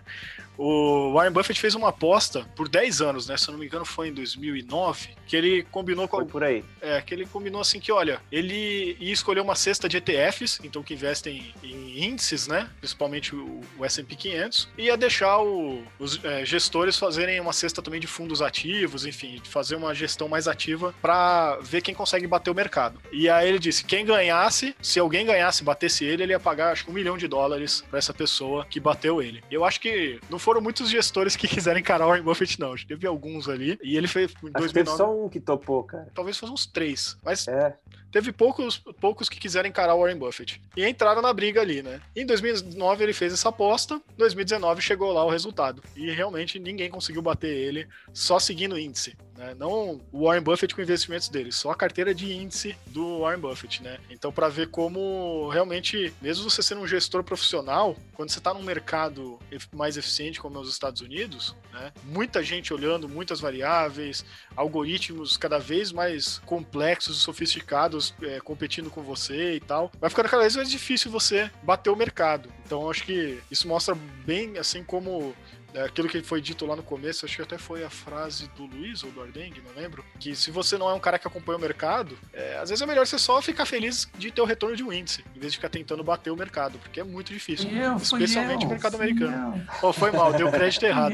O Warren Buffett fez uma aposta por 10 anos, né? Se eu não me engano, foi em 2009, que ele combinou com. Foi por aí. É, que ele combinou assim que, olha, ele ia escolher uma cesta de ETFs, então que investem em índices, né? Principalmente o, o SP 500, e ia deixar o, os é, gestores fazerem uma cesta também de fundos ativos, enfim, fazer uma gestão mais ativa para ver quem consegue bater o mercado. E aí ele disse: quem ganhasse, se alguém ganhasse, batesse ele, ele ia pagar acho que um milhão de dólares para essa pessoa que bateu ele. Eu acho que no foram muitos gestores que quiseram encarar o Warren Buffett, não. Teve alguns ali. E ele fez em 2009. Teve só um que topou, cara. Talvez fosse uns três. Mas é. teve poucos, poucos que quiseram encarar o Warren Buffett. E entraram na briga ali, né? Em 2009 ele fez essa aposta. Em 2019 chegou lá o resultado. E realmente ninguém conseguiu bater ele só seguindo o índice. Né? Não o Warren Buffett com investimentos dele, só a carteira de índice do Warren Buffett, né? Então, para ver como realmente, mesmo você sendo um gestor profissional, quando você está num mercado mais eficiente como é os Estados Unidos, né? Muita gente olhando, muitas variáveis, algoritmos cada vez mais complexos e sofisticados é, competindo com você e tal, vai ficando cada vez mais difícil você bater o mercado. Então, acho que isso mostra bem assim como aquilo que foi dito lá no começo, acho que até foi a frase do Luiz ou do Ardengue, não lembro, que se você não é um cara que acompanha o mercado, é, às vezes é melhor você só ficar feliz de ter o retorno de um índice, em vez de ficar tentando bater o mercado, porque é muito difícil, eu, especialmente o mercado americano. Oh, foi mal, deu crédito errado.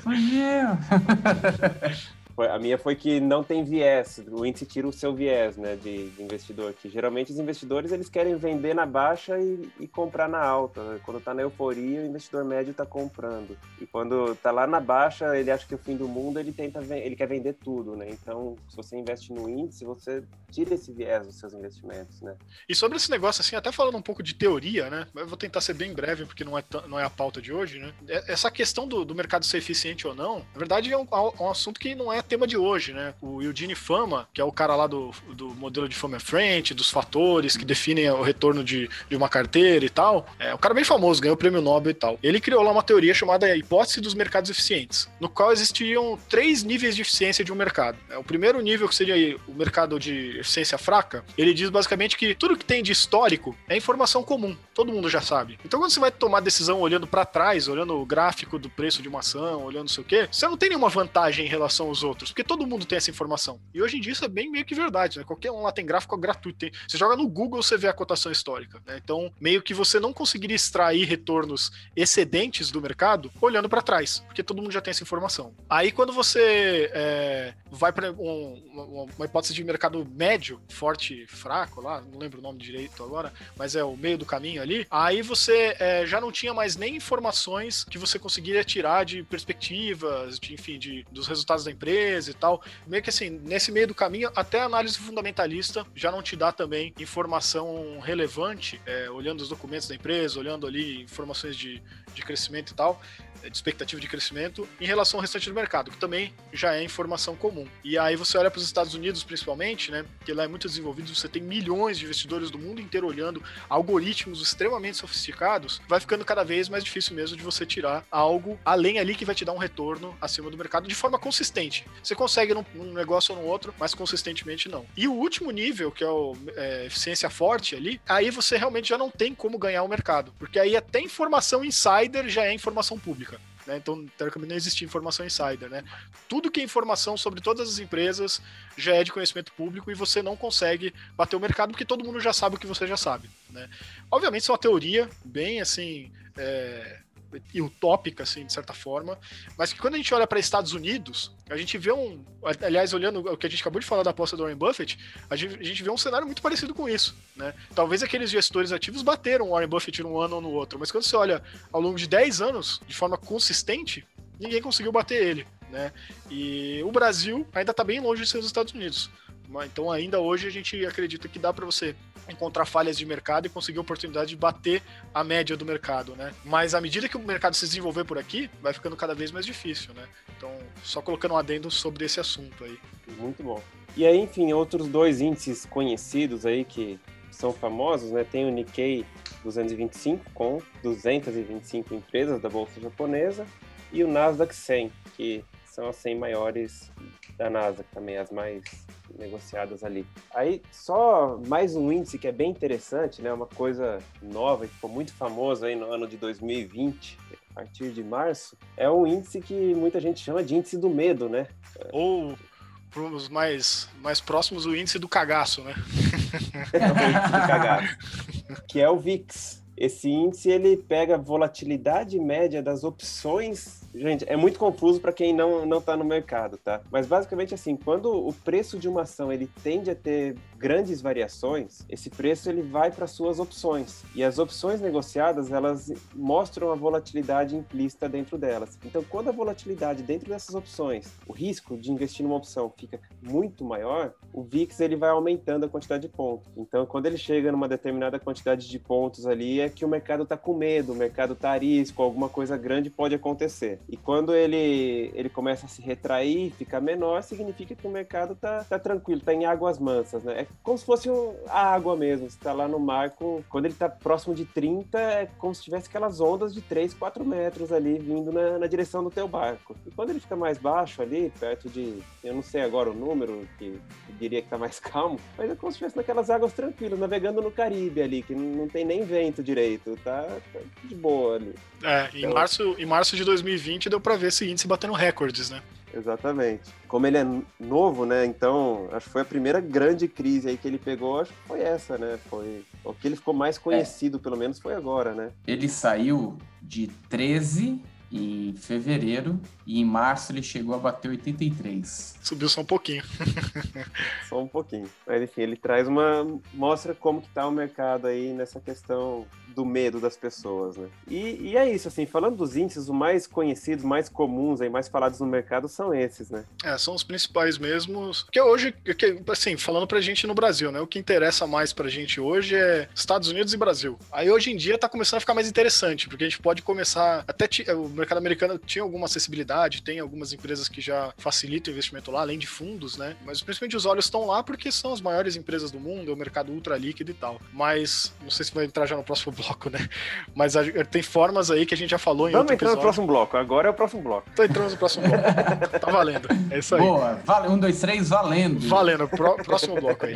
Foi eu. A minha foi que não tem viés, o índice tira o seu viés, né, de, de investidor. Que geralmente os investidores eles querem vender na baixa e, e comprar na alta. Quando está na euforia, o investidor médio está comprando. E quando está lá na baixa, ele acha que é o fim do mundo, ele tenta, ele quer vender tudo, né? Então, se você investe no índice, você tira esse viés dos seus investimentos, né? E sobre esse negócio, assim, até falando um pouco de teoria, né? Eu vou tentar ser bem breve, porque não é, não é a pauta de hoje, né? É, essa questão do, do mercado ser eficiente ou não, na verdade é um, um assunto que não é tema de hoje, né? O Eugene Fama, que é o cara lá do, do modelo de Fama Frente, dos fatores que definem o retorno de, de uma carteira e tal, é um cara bem famoso, ganhou o prêmio Nobel e tal. Ele criou lá uma teoria chamada hipótese dos mercados eficientes, no qual existiam três níveis de eficiência de um mercado. É, o primeiro nível, que seria o mercado de eficiência fraca, ele diz basicamente que tudo que tem de histórico é informação comum, todo mundo já sabe. Então quando você vai tomar decisão olhando para trás, olhando o gráfico do preço de uma ação, olhando não sei o quê, você não tem nenhuma vantagem em relação aos outros, porque todo mundo tem essa informação. E hoje em dia isso é bem meio que verdade, né? Qualquer um lá tem gráfico gratuito. Tem... Você joga no Google, você vê a cotação histórica. Né? Então, meio que você não conseguiria extrair retornos excedentes do mercado olhando para trás, porque todo mundo já tem essa informação. Aí, quando você é, vai para um, uma hipótese de mercado médio, forte, fraco, lá, não lembro o nome direito agora, mas é o meio do caminho ali, aí você é, já não tinha mais nem informações que você conseguiria tirar de perspectivas, de, enfim, de, dos resultados da empresa e tal. Meio que assim, nesse meio do caminho, até a análise fundamentalista já não te dá também informação relevante, é, olhando os documentos da empresa, olhando ali informações de, de crescimento e tal, de expectativa de crescimento, em relação ao restante do mercado, que também já é informação comum. E aí você olha para os Estados Unidos, principalmente, né, que lá é muito desenvolvido, você tem milhões de investidores do mundo inteiro olhando algoritmos extremamente sofisticados, vai ficando cada vez mais difícil mesmo de você tirar algo além ali que vai te dar um retorno acima do mercado de forma consistente. Você consegue num, num negócio ou no outro, mas consistentemente não. E o último nível, que é o é, eficiência forte ali, aí você realmente já não tem como ganhar o mercado, porque aí até informação insider já é informação pública. Né? Então, teoricamente, não existe informação insider. Né? Tudo que é informação sobre todas as empresas já é de conhecimento público e você não consegue bater o mercado porque todo mundo já sabe o que você já sabe. Né? Obviamente, isso é uma teoria bem assim. É e utópica, assim, de certa forma, mas que quando a gente olha para Estados Unidos, a gente vê um. Aliás, olhando o que a gente acabou de falar da aposta do Warren Buffett, a gente, a gente vê um cenário muito parecido com isso. Né? Talvez aqueles gestores ativos bateram o Warren Buffett num ano ou no outro, mas quando você olha ao longo de 10 anos, de forma consistente, ninguém conseguiu bater ele. Né? E o Brasil ainda está bem longe de ser os Estados Unidos Então, ainda hoje, a gente acredita que dá para você encontrar falhas de mercado e conseguir a oportunidade de bater a média do mercado, né? Mas à medida que o mercado se desenvolver por aqui, vai ficando cada vez mais difícil, né? Então, só colocando um adendo sobre esse assunto aí. Muito bom. E aí, enfim, outros dois índices conhecidos aí que são famosos, né? Tem o Nikkei 225 com 225 empresas da bolsa japonesa e o Nasdaq 100, que são as 100 maiores da Nasdaq também, as mais negociadas ali. Aí, só mais um índice que é bem interessante, né? Uma coisa nova, que ficou muito famoso aí no ano de 2020, a partir de março, é um índice que muita gente chama de índice do medo, né? Ou para os mais, mais próximos, o índice do cagaço, né? É o índice do cagaço. que é o VIX. Esse índice ele pega a volatilidade média das opções Gente, é muito confuso para quem não não está no mercado, tá? Mas basicamente assim, quando o preço de uma ação ele tende a ter grandes variações, esse preço ele vai para suas opções. E as opções negociadas, elas mostram a volatilidade implícita dentro delas. Então, quando a volatilidade dentro dessas opções, o risco de investir numa opção fica muito maior, o VIX ele vai aumentando a quantidade de pontos. Então, quando ele chega numa determinada quantidade de pontos ali, é que o mercado está com medo, o mercado a risco, alguma coisa grande pode acontecer. E quando ele, ele começa a se retrair, fica menor, significa que o mercado tá, tá tranquilo, tá em águas mansas, né? É como se fosse um, a água mesmo. Você tá lá no mar, com, quando ele tá próximo de 30, é como se tivesse aquelas ondas de 3, 4 metros ali vindo na, na direção do teu barco. E quando ele fica mais baixo ali, perto de, eu não sei agora o número, que, diria que tá mais calmo, mas é como se estivesse naquelas águas tranquilas, navegando no Caribe ali, que não, não tem nem vento direito, tá, tá de boa ali. É, em, então, março, em março de 2020 deu para ver esse índice batendo recordes, né? Exatamente. Como ele é novo, né? Então, acho que foi a primeira grande crise aí que ele pegou, acho que foi essa, né? Foi o que ele ficou mais conhecido, é. pelo menos foi agora, né? Ele saiu de 13 em fevereiro e em março ele chegou a bater 83. Subiu só um pouquinho. só um pouquinho. Mas enfim, ele traz uma mostra como que tá o mercado aí nessa questão do medo das pessoas, né? E, e, é isso, assim, falando dos índices, os mais conhecidos, mais comuns aí, mais falados no mercado são esses, né? É, são os principais mesmos. Porque hoje, assim, falando pra gente no Brasil, né? O que interessa mais pra gente hoje é Estados Unidos e Brasil. Aí hoje em dia tá começando a ficar mais interessante, porque a gente pode começar. Até o mercado americano tinha alguma acessibilidade, tem algumas empresas que já facilitam o investimento lá, além de fundos, né? Mas principalmente os olhos estão lá porque são as maiores empresas do mundo, é o mercado ultra líquido e tal. Mas não sei se vai entrar já no próximo bloco né? Mas a, tem formas aí que a gente já falou em Vamos entrar no próximo bloco, agora é o próximo bloco. Tô entrando no próximo bloco. tá valendo. É isso aí. Boa, vale, um, dois, três, valendo. Valendo, próximo bloco aí.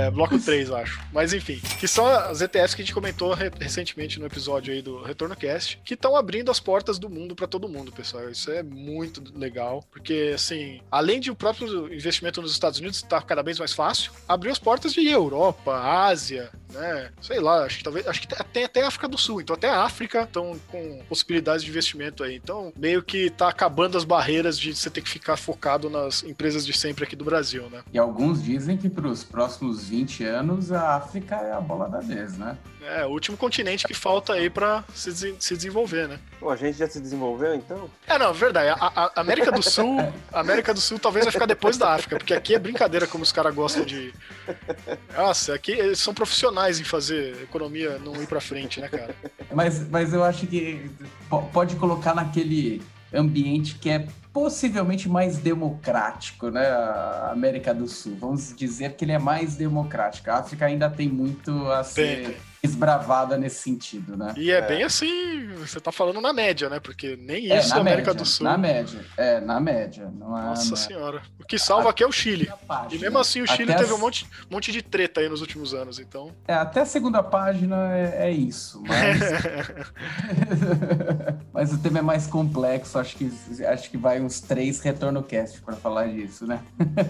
É, bloco 3, eu acho. Mas enfim, que são as ETFs que a gente comentou re recentemente no episódio aí do Retorno Cast, que estão abrindo as portas do mundo para todo mundo, pessoal. Isso é muito legal, porque assim, além de o próprio investimento nos Estados Unidos estar tá cada vez mais fácil, abriu as portas de Europa, Ásia, né? Sei lá, acho que talvez, acho que tem até a África do Sul, então até a África estão com possibilidades de investimento aí. Então, meio que tá acabando as barreiras de você ter que ficar focado nas empresas de sempre aqui do Brasil, né? E alguns dizem que para os próximos 20 anos a África é a bola da vez, né? É, o último continente que falta aí para se, se desenvolver, né? Pô, a gente já se desenvolveu então? É, não, verdade. A, a América do Sul, a América do Sul talvez vai ficar depois da África, porque aqui é brincadeira como os caras gostam de. Nossa, aqui eles são profissionais em fazer economia não ir para frente, né, cara? Mas, mas eu acho que pode colocar naquele ambiente que é possivelmente mais democrático, né? A América do Sul. Vamos dizer que ele é mais democrático. A África ainda tem muito a ser. Tem, esbravada nesse sentido, né? E é, é, bem assim, você tá falando na média, né? Porque nem é, isso é, na América média, do Sul. Na média, é, na média. Não é, Nossa senhora. O que salva a, aqui é o Chile. Página, e mesmo assim o Chile teve a... um monte, monte de treta aí nos últimos anos, então. É, até a segunda página é, é isso, mas. mas o tema é mais complexo, acho que, acho que vai uns três retorno cast para falar disso, né?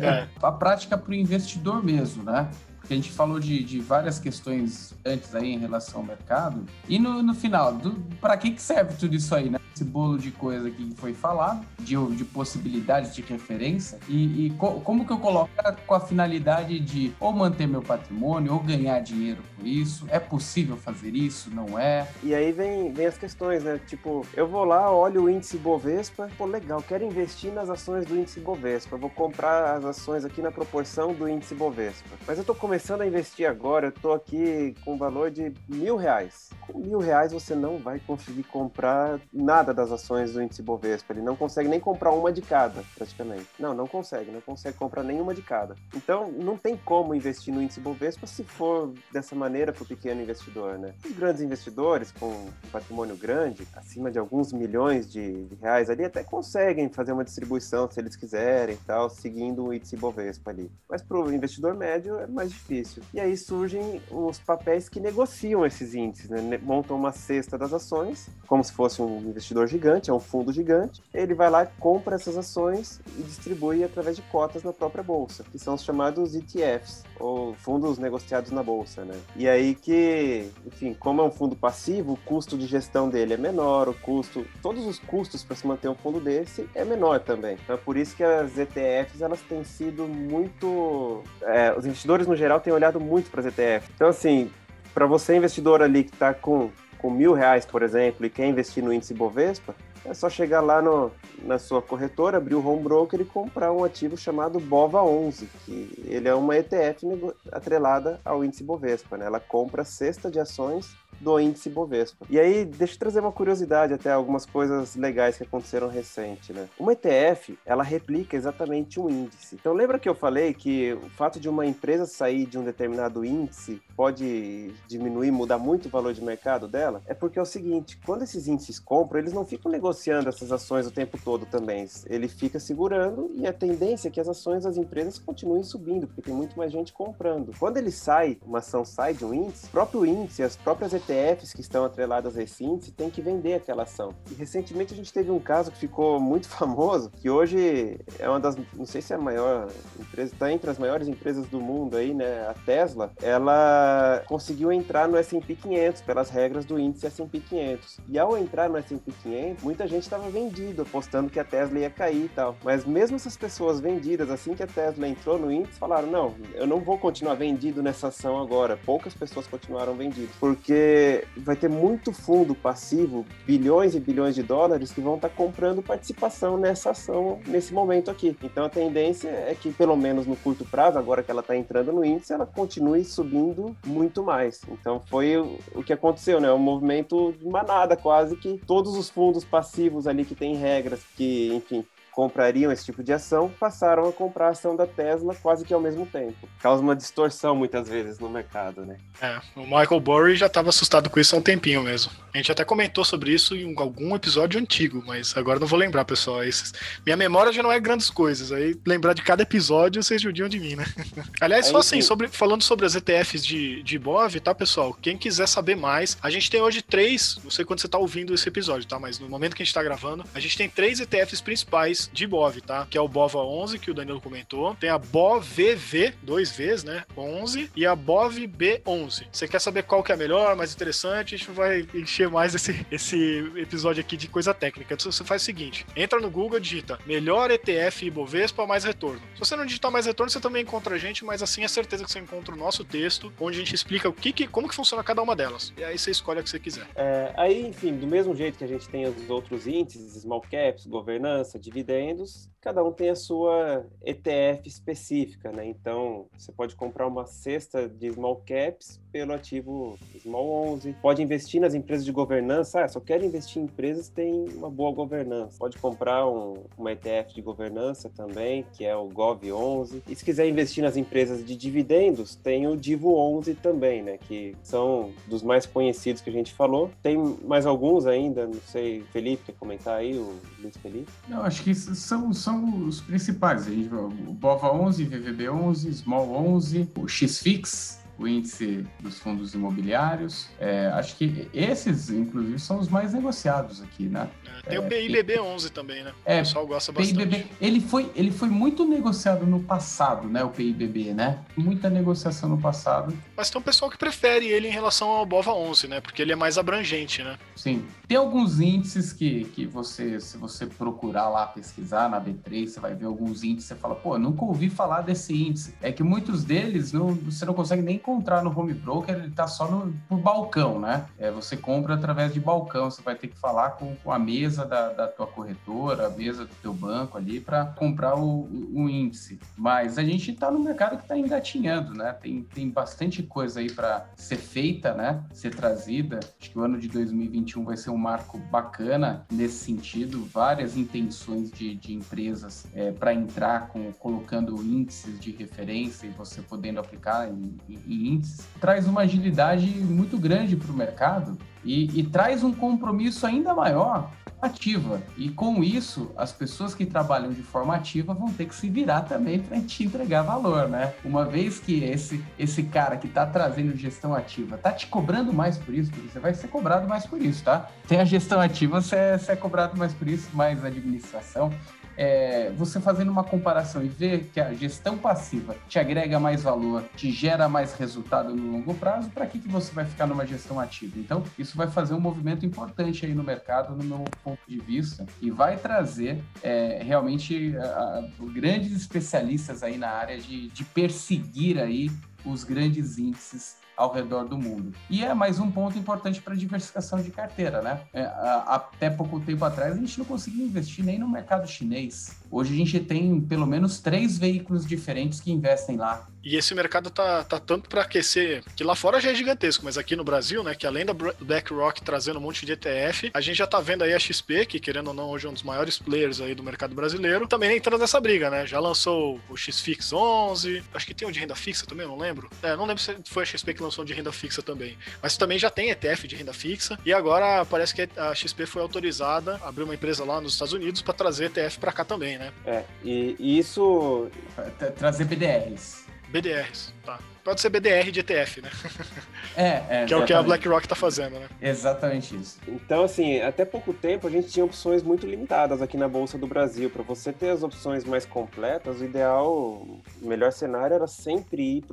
É. a prática para o investidor mesmo, né? A gente falou de, de várias questões antes aí em relação ao mercado. E no, no final, para que, que serve tudo isso aí, né? Esse bolo de coisa que foi falado, de, de possibilidades de referência. E, e co, como que eu coloco com a finalidade de ou manter meu patrimônio, ou ganhar dinheiro por isso? É possível fazer isso? Não é? E aí vem, vem as questões, né? Tipo, eu vou lá, olho o índice Bovespa, pô, legal, quero investir nas ações do índice Bovespa. vou comprar as ações aqui na proporção do índice Bovespa. Mas eu tô começando a investir agora, eu tô aqui com um valor de mil reais. Com mil reais você não vai conseguir comprar nada das ações do índice Bovespa. Ele não consegue nem comprar uma de cada, praticamente. Não, não consegue, não consegue comprar nenhuma de cada. Então, não tem como investir no índice Bovespa se for dessa maneira para o pequeno investidor, né? Os grandes investidores com um patrimônio grande, acima de alguns milhões de, de reais ali, até conseguem fazer uma distribuição se eles quiserem tal, seguindo o índice Bovespa ali. Mas para o investidor médio é mais difícil. E aí surgem os papéis que negociam esses índices, né? Montam uma cesta das ações, como se fosse um investidor gigante, é um fundo gigante. Ele vai lá, compra essas ações e distribui através de cotas na própria bolsa, que são os chamados ETFs, ou fundos negociados na bolsa, né? E aí que, enfim, como é um fundo passivo, o custo de gestão dele é menor, o custo, todos os custos para se manter um fundo desse é menor também. Então é por isso que as ETFs elas têm sido muito, é, os investidores no geral têm olhado muito para as ETFs. Então assim, para você investidor ali que está com com mil reais, por exemplo, e quer investir no índice Bovespa, é só chegar lá no, na sua corretora, abrir o home broker e comprar um ativo chamado BOVA11, que ele é uma ETF atrelada ao índice Bovespa. Né? Ela compra cesta de ações do índice Bovespa. E aí, deixa eu trazer uma curiosidade, até algumas coisas legais que aconteceram recente, né? Uma ETF, ela replica exatamente um índice. Então, lembra que eu falei que o fato de uma empresa sair de um determinado índice pode diminuir, mudar muito o valor de mercado dela? É porque é o seguinte, quando esses índices compram, eles não ficam negociando essas ações o tempo todo também. Ele fica segurando e a tendência é que as ações das empresas continuem subindo, porque tem muito mais gente comprando. Quando ele sai, uma ação sai de um índice, o próprio índice, as próprias ETFs ETFs que estão atreladas a esse índice têm que vender aquela ação. E recentemente a gente teve um caso que ficou muito famoso, que hoje é uma das, não sei se é a maior empresa, está entre as maiores empresas do mundo aí, né? A Tesla, ela conseguiu entrar no S&P 500 pelas regras do índice S&P 500. E ao entrar no S&P 500, muita gente estava vendido, apostando que a Tesla ia cair e tal. Mas mesmo essas pessoas vendidas, assim que a Tesla entrou no índice, falaram: não, eu não vou continuar vendido nessa ação agora. Poucas pessoas continuaram vendidas, porque vai ter muito fundo passivo, bilhões e bilhões de dólares, que vão estar tá comprando participação nessa ação nesse momento aqui. Então a tendência é que, pelo menos no curto prazo, agora que ela está entrando no índice, ela continue subindo muito mais. Então foi o que aconteceu, né? Um movimento de manada quase que todos os fundos passivos ali que tem regras que, enfim, comprariam esse tipo de ação passaram a comprar a ação da Tesla quase que ao mesmo tempo. Causa uma distorção muitas vezes no mercado, né? É, o Michael Burry já estava assustado com isso há um tempinho mesmo. A gente até comentou sobre isso em algum episódio antigo, mas agora não vou lembrar, pessoal. Esses... Minha memória já não é grandes coisas, aí lembrar de cada episódio vocês judiam de mim, né? Aliás, aí, só assim, sobre, falando sobre as ETFs de, de BOV, tá, pessoal? Quem quiser saber mais, a gente tem hoje três, não sei quando você está ouvindo esse episódio, tá? Mas no momento que a gente está gravando, a gente tem três ETFs principais de BOV, tá? Que é o BOVA 11, que o Danilo comentou. Tem a BOVV, dois Vs, né? 11. E a BOVB11. Você quer saber qual que é a melhor, mais interessante? A gente vai encher mais esse, esse episódio aqui de coisa técnica. Então você faz o seguinte: entra no Google, digita melhor ETF Ibovespa mais retorno. Se você não digitar mais retorno, você também encontra a gente, mas assim é certeza que você encontra o nosso texto, onde a gente explica o que, que como que funciona cada uma delas. E aí você escolhe a que você quiser. É, aí, enfim, do mesmo jeito que a gente tem os outros índices, small caps, governança, dividendos, dividendos cada um tem a sua ETF específica, né? Então, você pode comprar uma cesta de small caps pelo ativo Small 11. Pode investir nas empresas de governança. Ah, só quero investir em empresas que têm uma boa governança. Pode comprar um, uma ETF de governança também, que é o Gov 11. E se quiser investir nas empresas de dividendos, tem o Divo 11 também, né? Que são dos mais conhecidos que a gente falou. Tem mais alguns ainda, não sei, Felipe quer comentar aí, o Luiz Felipe? Não, acho que são, são os principais. O BOVA 11, VVB 11, Small 11, o XFIX, o índice dos fundos imobiliários. É, acho que esses, inclusive, são os mais negociados aqui, né? É, tem o PIBB 11 também, né? É, o pessoal gosta bastante. PIBB, ele foi, ele foi muito negociado no passado, né? O PIBB, né? Muita negociação no passado. Mas tem um pessoal que prefere ele em relação ao BOVA 11, né? Porque ele é mais abrangente, né? Sim. Tem alguns índices que, que você, se você procurar lá, pesquisar na B3, você vai ver alguns índices, você fala, pô, nunca ouvi falar desse índice. É que muitos deles não, você não consegue nem encontrar no home broker, ele tá só no, por balcão, né? É, você compra através de balcão, você vai ter que falar com, com a mesa da, da tua corretora, a mesa do teu banco ali para comprar o, o, índice. Mas a gente está no mercado que está engatinhando, né? Tem, tem bastante coisa aí para ser feita, né? Ser trazida. Acho que o ano de 2021 vai ser um marco bacana nesse sentido. Várias intenções de, de empresas é, para entrar com colocando índices de referência e você podendo aplicar em, em, em índices traz uma agilidade muito grande para o mercado e, e, traz um compromisso ainda maior ativa. E com isso, as pessoas que trabalham de forma ativa vão ter que se virar também para te entregar valor, né? Uma vez que esse, esse cara que está trazendo gestão ativa tá te cobrando mais por isso, porque você vai ser cobrado mais por isso, tá? Tem a gestão ativa, você é, você é cobrado mais por isso, mais administração é, você fazendo uma comparação e ver que a gestão passiva te agrega mais valor, te gera mais resultado no longo prazo, para que, que você vai ficar numa gestão ativa? Então, isso vai fazer um movimento importante aí no mercado, no meu ponto de vista, e vai trazer é, realmente a, a, grandes especialistas aí na área de, de perseguir aí os grandes índices ao redor do mundo. E é mais um ponto importante para diversificação de carteira, né? É, até pouco tempo atrás a gente não conseguia investir nem no mercado chinês. Hoje a gente tem pelo menos três veículos diferentes que investem lá. E esse mercado tá, tá tanto para aquecer, que lá fora já é gigantesco, mas aqui no Brasil, né, que além da BlackRock trazendo um monte de ETF, a gente já tá vendo aí a XP, que querendo ou não, hoje é um dos maiores players aí do mercado brasileiro, também entrando nessa briga, né? Já lançou o XFix 11, acho que tem um de renda fixa também, eu não lembro. É, não lembro se foi a XP que lançou um de renda fixa também, mas também já tem ETF de renda fixa, e agora parece que a XP foi autorizada, abriu uma empresa lá nos Estados Unidos para trazer ETF para cá também, né? É, e, e isso... Trazer BDRs. BDRs, tá. Pode ser BDR de ETF, né? É, é Que é o que a BlackRock está fazendo, né? Exatamente isso. Então, assim, até pouco tempo a gente tinha opções muito limitadas aqui na Bolsa do Brasil. Para você ter as opções mais completas, o ideal, o melhor cenário era sempre ir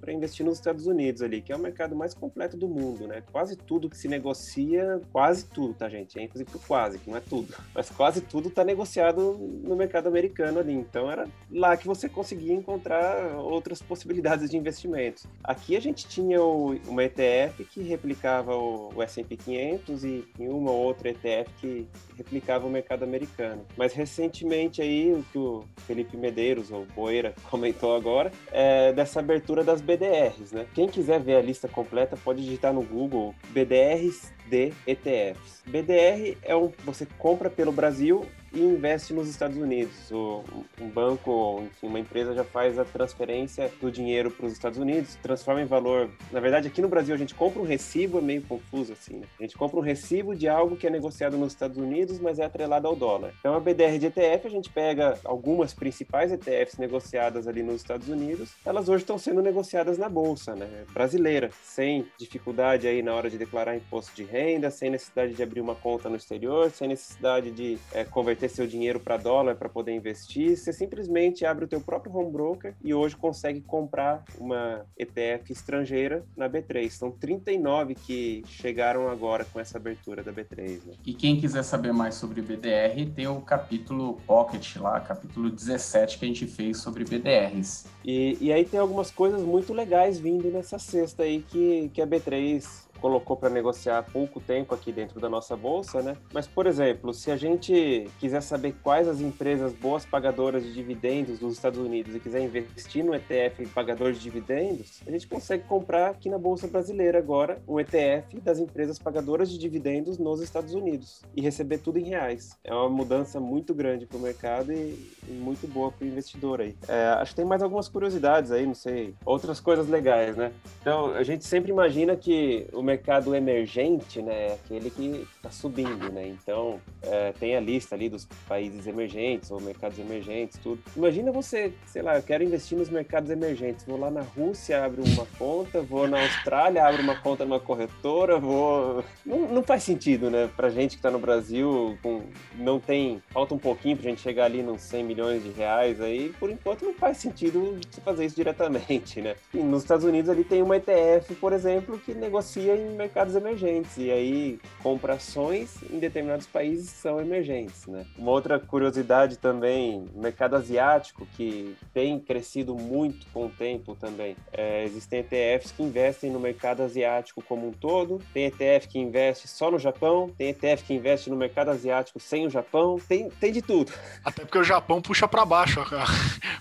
para investir nos Estados Unidos ali, que é o mercado mais completo do mundo, né? Quase tudo que se negocia, quase tudo, tá, gente? É ênfase pro quase, que não é tudo. Mas quase tudo está negociado no mercado americano ali. Então era lá que você conseguia encontrar outras possibilidades de investimento investimentos. Aqui a gente tinha o, uma ETF que replicava o, o S&P 500 e, uma outra ETF que replicava o mercado americano. Mas recentemente aí, o que o Felipe Medeiros, ou Poeira, comentou agora, é dessa abertura das BDRs, né? Quem quiser ver a lista completa pode digitar no Google BDRs de ETFs. BDR é um você compra pelo Brasil e investe nos Estados Unidos. O, um banco, enfim, uma empresa já faz a transferência do dinheiro para os Estados Unidos, transforma em valor. Na verdade, aqui no Brasil a gente compra um recibo, é meio confuso assim. Né? A gente compra um recibo de algo que é negociado nos Estados Unidos, mas é atrelado ao dólar. Então, a BDR de ETF, a gente pega algumas principais ETFs negociadas ali nos Estados Unidos, elas hoje estão sendo negociadas na bolsa, né, brasileira, sem dificuldade aí na hora de declarar imposto de renda, sem necessidade de abrir uma conta no exterior, sem necessidade de é, converter converter seu dinheiro para dólar para poder investir, você simplesmente abre o teu próprio home broker e hoje consegue comprar uma ETF estrangeira na B3. São 39 que chegaram agora com essa abertura da B3. Né? E quem quiser saber mais sobre BDR, tem o capítulo Pocket lá, capítulo 17 que a gente fez sobre BDRs. E, e aí tem algumas coisas muito legais vindo nessa cesta aí que, que a B3 colocou para negociar há pouco tempo aqui dentro da nossa bolsa, né? Mas, por exemplo, se a gente quiser saber quais as empresas boas pagadoras de dividendos dos Estados Unidos e quiser investir no ETF pagador de dividendos, a gente consegue comprar aqui na bolsa brasileira agora um ETF das empresas pagadoras de dividendos nos Estados Unidos e receber tudo em reais. É uma mudança muito grande para o mercado e, e, muito boa para o investidor aí. É, acho que tem mais algumas curiosidades aí, não sei, outras coisas legais, né? Então, a gente sempre imagina que o mercado emergente, né, aquele que está subindo, né? Então, é, tem a lista ali dos países emergentes ou mercados emergentes, tudo. Imagina você, sei lá, eu quero investir nos mercados emergentes. Vou lá na Rússia, abro uma conta, vou na Austrália, abro uma conta numa corretora, vou. Não, não faz sentido, né? Pra gente que está no Brasil, com... não tem. Falta um pouquinho pra gente chegar ali nos 100 milhões de reais aí, por enquanto não faz sentido fazer isso diretamente, né? E nos Estados Unidos ali tem uma ETF, por exemplo, que negocia em mercados emergentes e aí compra ações em determinados países são emergentes, né? Uma outra curiosidade também, mercado asiático que tem crescido muito com o tempo também. É, existem ETFs que investem no mercado asiático como um todo, tem ETF que investe só no Japão, tem ETF que investe no mercado asiático sem o Japão, tem, tem de tudo. Até porque o Japão puxa para baixo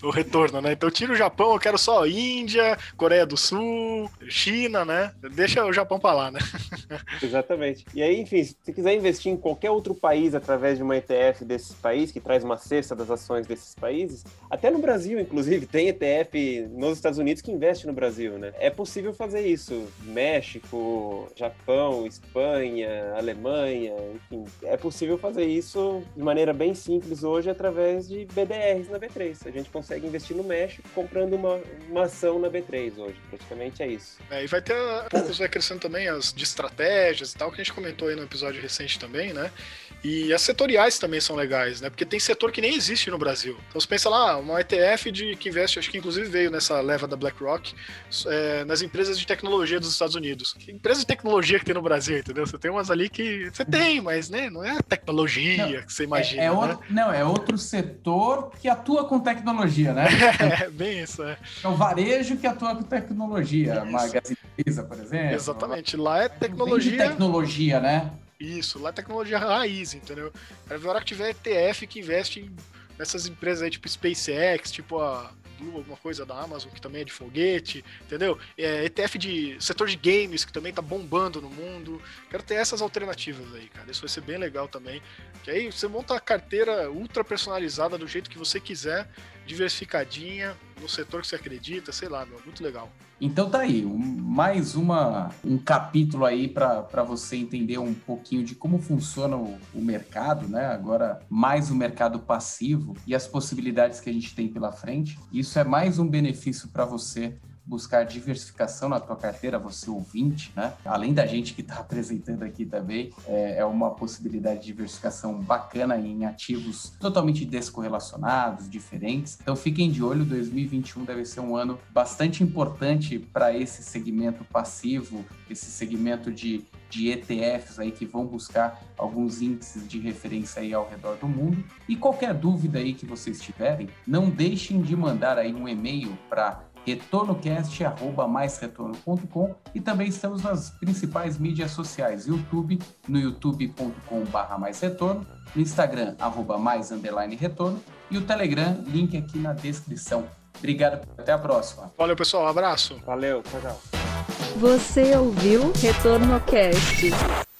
o retorno, né? Então tira o Japão, eu quero só Índia, Coreia do Sul, China, né? Deixa o Japão para lá, né? Exatamente. E aí, enfim, se quiser investir em qualquer outro país através de uma ETF desses países, que traz uma cesta das ações desses países, até no Brasil, inclusive, tem ETF nos Estados Unidos que investe no Brasil, né? É possível fazer isso. México, Japão, Espanha, Alemanha, enfim, é possível fazer isso de maneira bem simples hoje através de BDRs na B3. A gente consegue investir no México comprando uma, uma ação na B3 hoje. Praticamente é isso. É, e vai ter poucos vai crescendo também as de estratégias e tal, que a gente comentou aí no episódio recente também, né? E as setoriais também são legais, né? Porque tem setor que nem existe no Brasil. Então você pensa lá, uma ETF de, que investe, acho que inclusive veio nessa leva da BlackRock, é, nas empresas de tecnologia dos Estados Unidos. Que empresa de tecnologia que tem no Brasil, entendeu? Você tem umas ali que você tem, mas né, não é tecnologia não, que você imagina. É, é né? outro, não, é outro setor que atua com tecnologia, né? é, bem isso, é. É o varejo que atua com tecnologia. Isso. Magazine Luiza, por exemplo. Exatamente. Lá é tecnologia. Tecnologia, né? Isso, lá é tecnologia raiz, entendeu? Na hora que tiver ETF que investe nessas empresas aí, tipo SpaceX, tipo a Blue, alguma coisa da Amazon, que também é de foguete, entendeu? É, ETF de setor de games, que também tá bombando no mundo. Quero ter essas alternativas aí, cara. Isso vai ser bem legal também. Que aí você monta a carteira ultra personalizada do jeito que você quiser, diversificadinha, no setor que você acredita, sei lá, meu, muito legal. Então tá aí, um, mais uma, um capítulo aí para você entender um pouquinho de como funciona o, o, mercado, né? Agora, mais o mercado passivo e as possibilidades que a gente tem pela frente. Isso é mais um benefício para você buscar diversificação na tua carteira, você ouvinte, né? Além da gente que está apresentando aqui também, é, é, uma possibilidade de diversificação bacana em ativos totalmente descorrelacionados, diferentes. Então fiquem de olho, 2021 deve ser um ano bastante importante para esse segmento passivo, esse segmento de de ETFs aí que vão buscar alguns índices de referência aí ao redor do mundo. E qualquer dúvida aí que vocês tiverem, não deixem de mandar aí um e-mail para retornocast@maisretorno.com e também estamos nas principais mídias sociais, YouTube, no youtube.com/barra mais retorno, no Instagram arroba mais underline retorno e o Telegram, link aqui na descrição. Obrigado, até a próxima. Valeu, pessoal, um abraço. Valeu, tchau, tchau. Você ouviu Retorno Cast.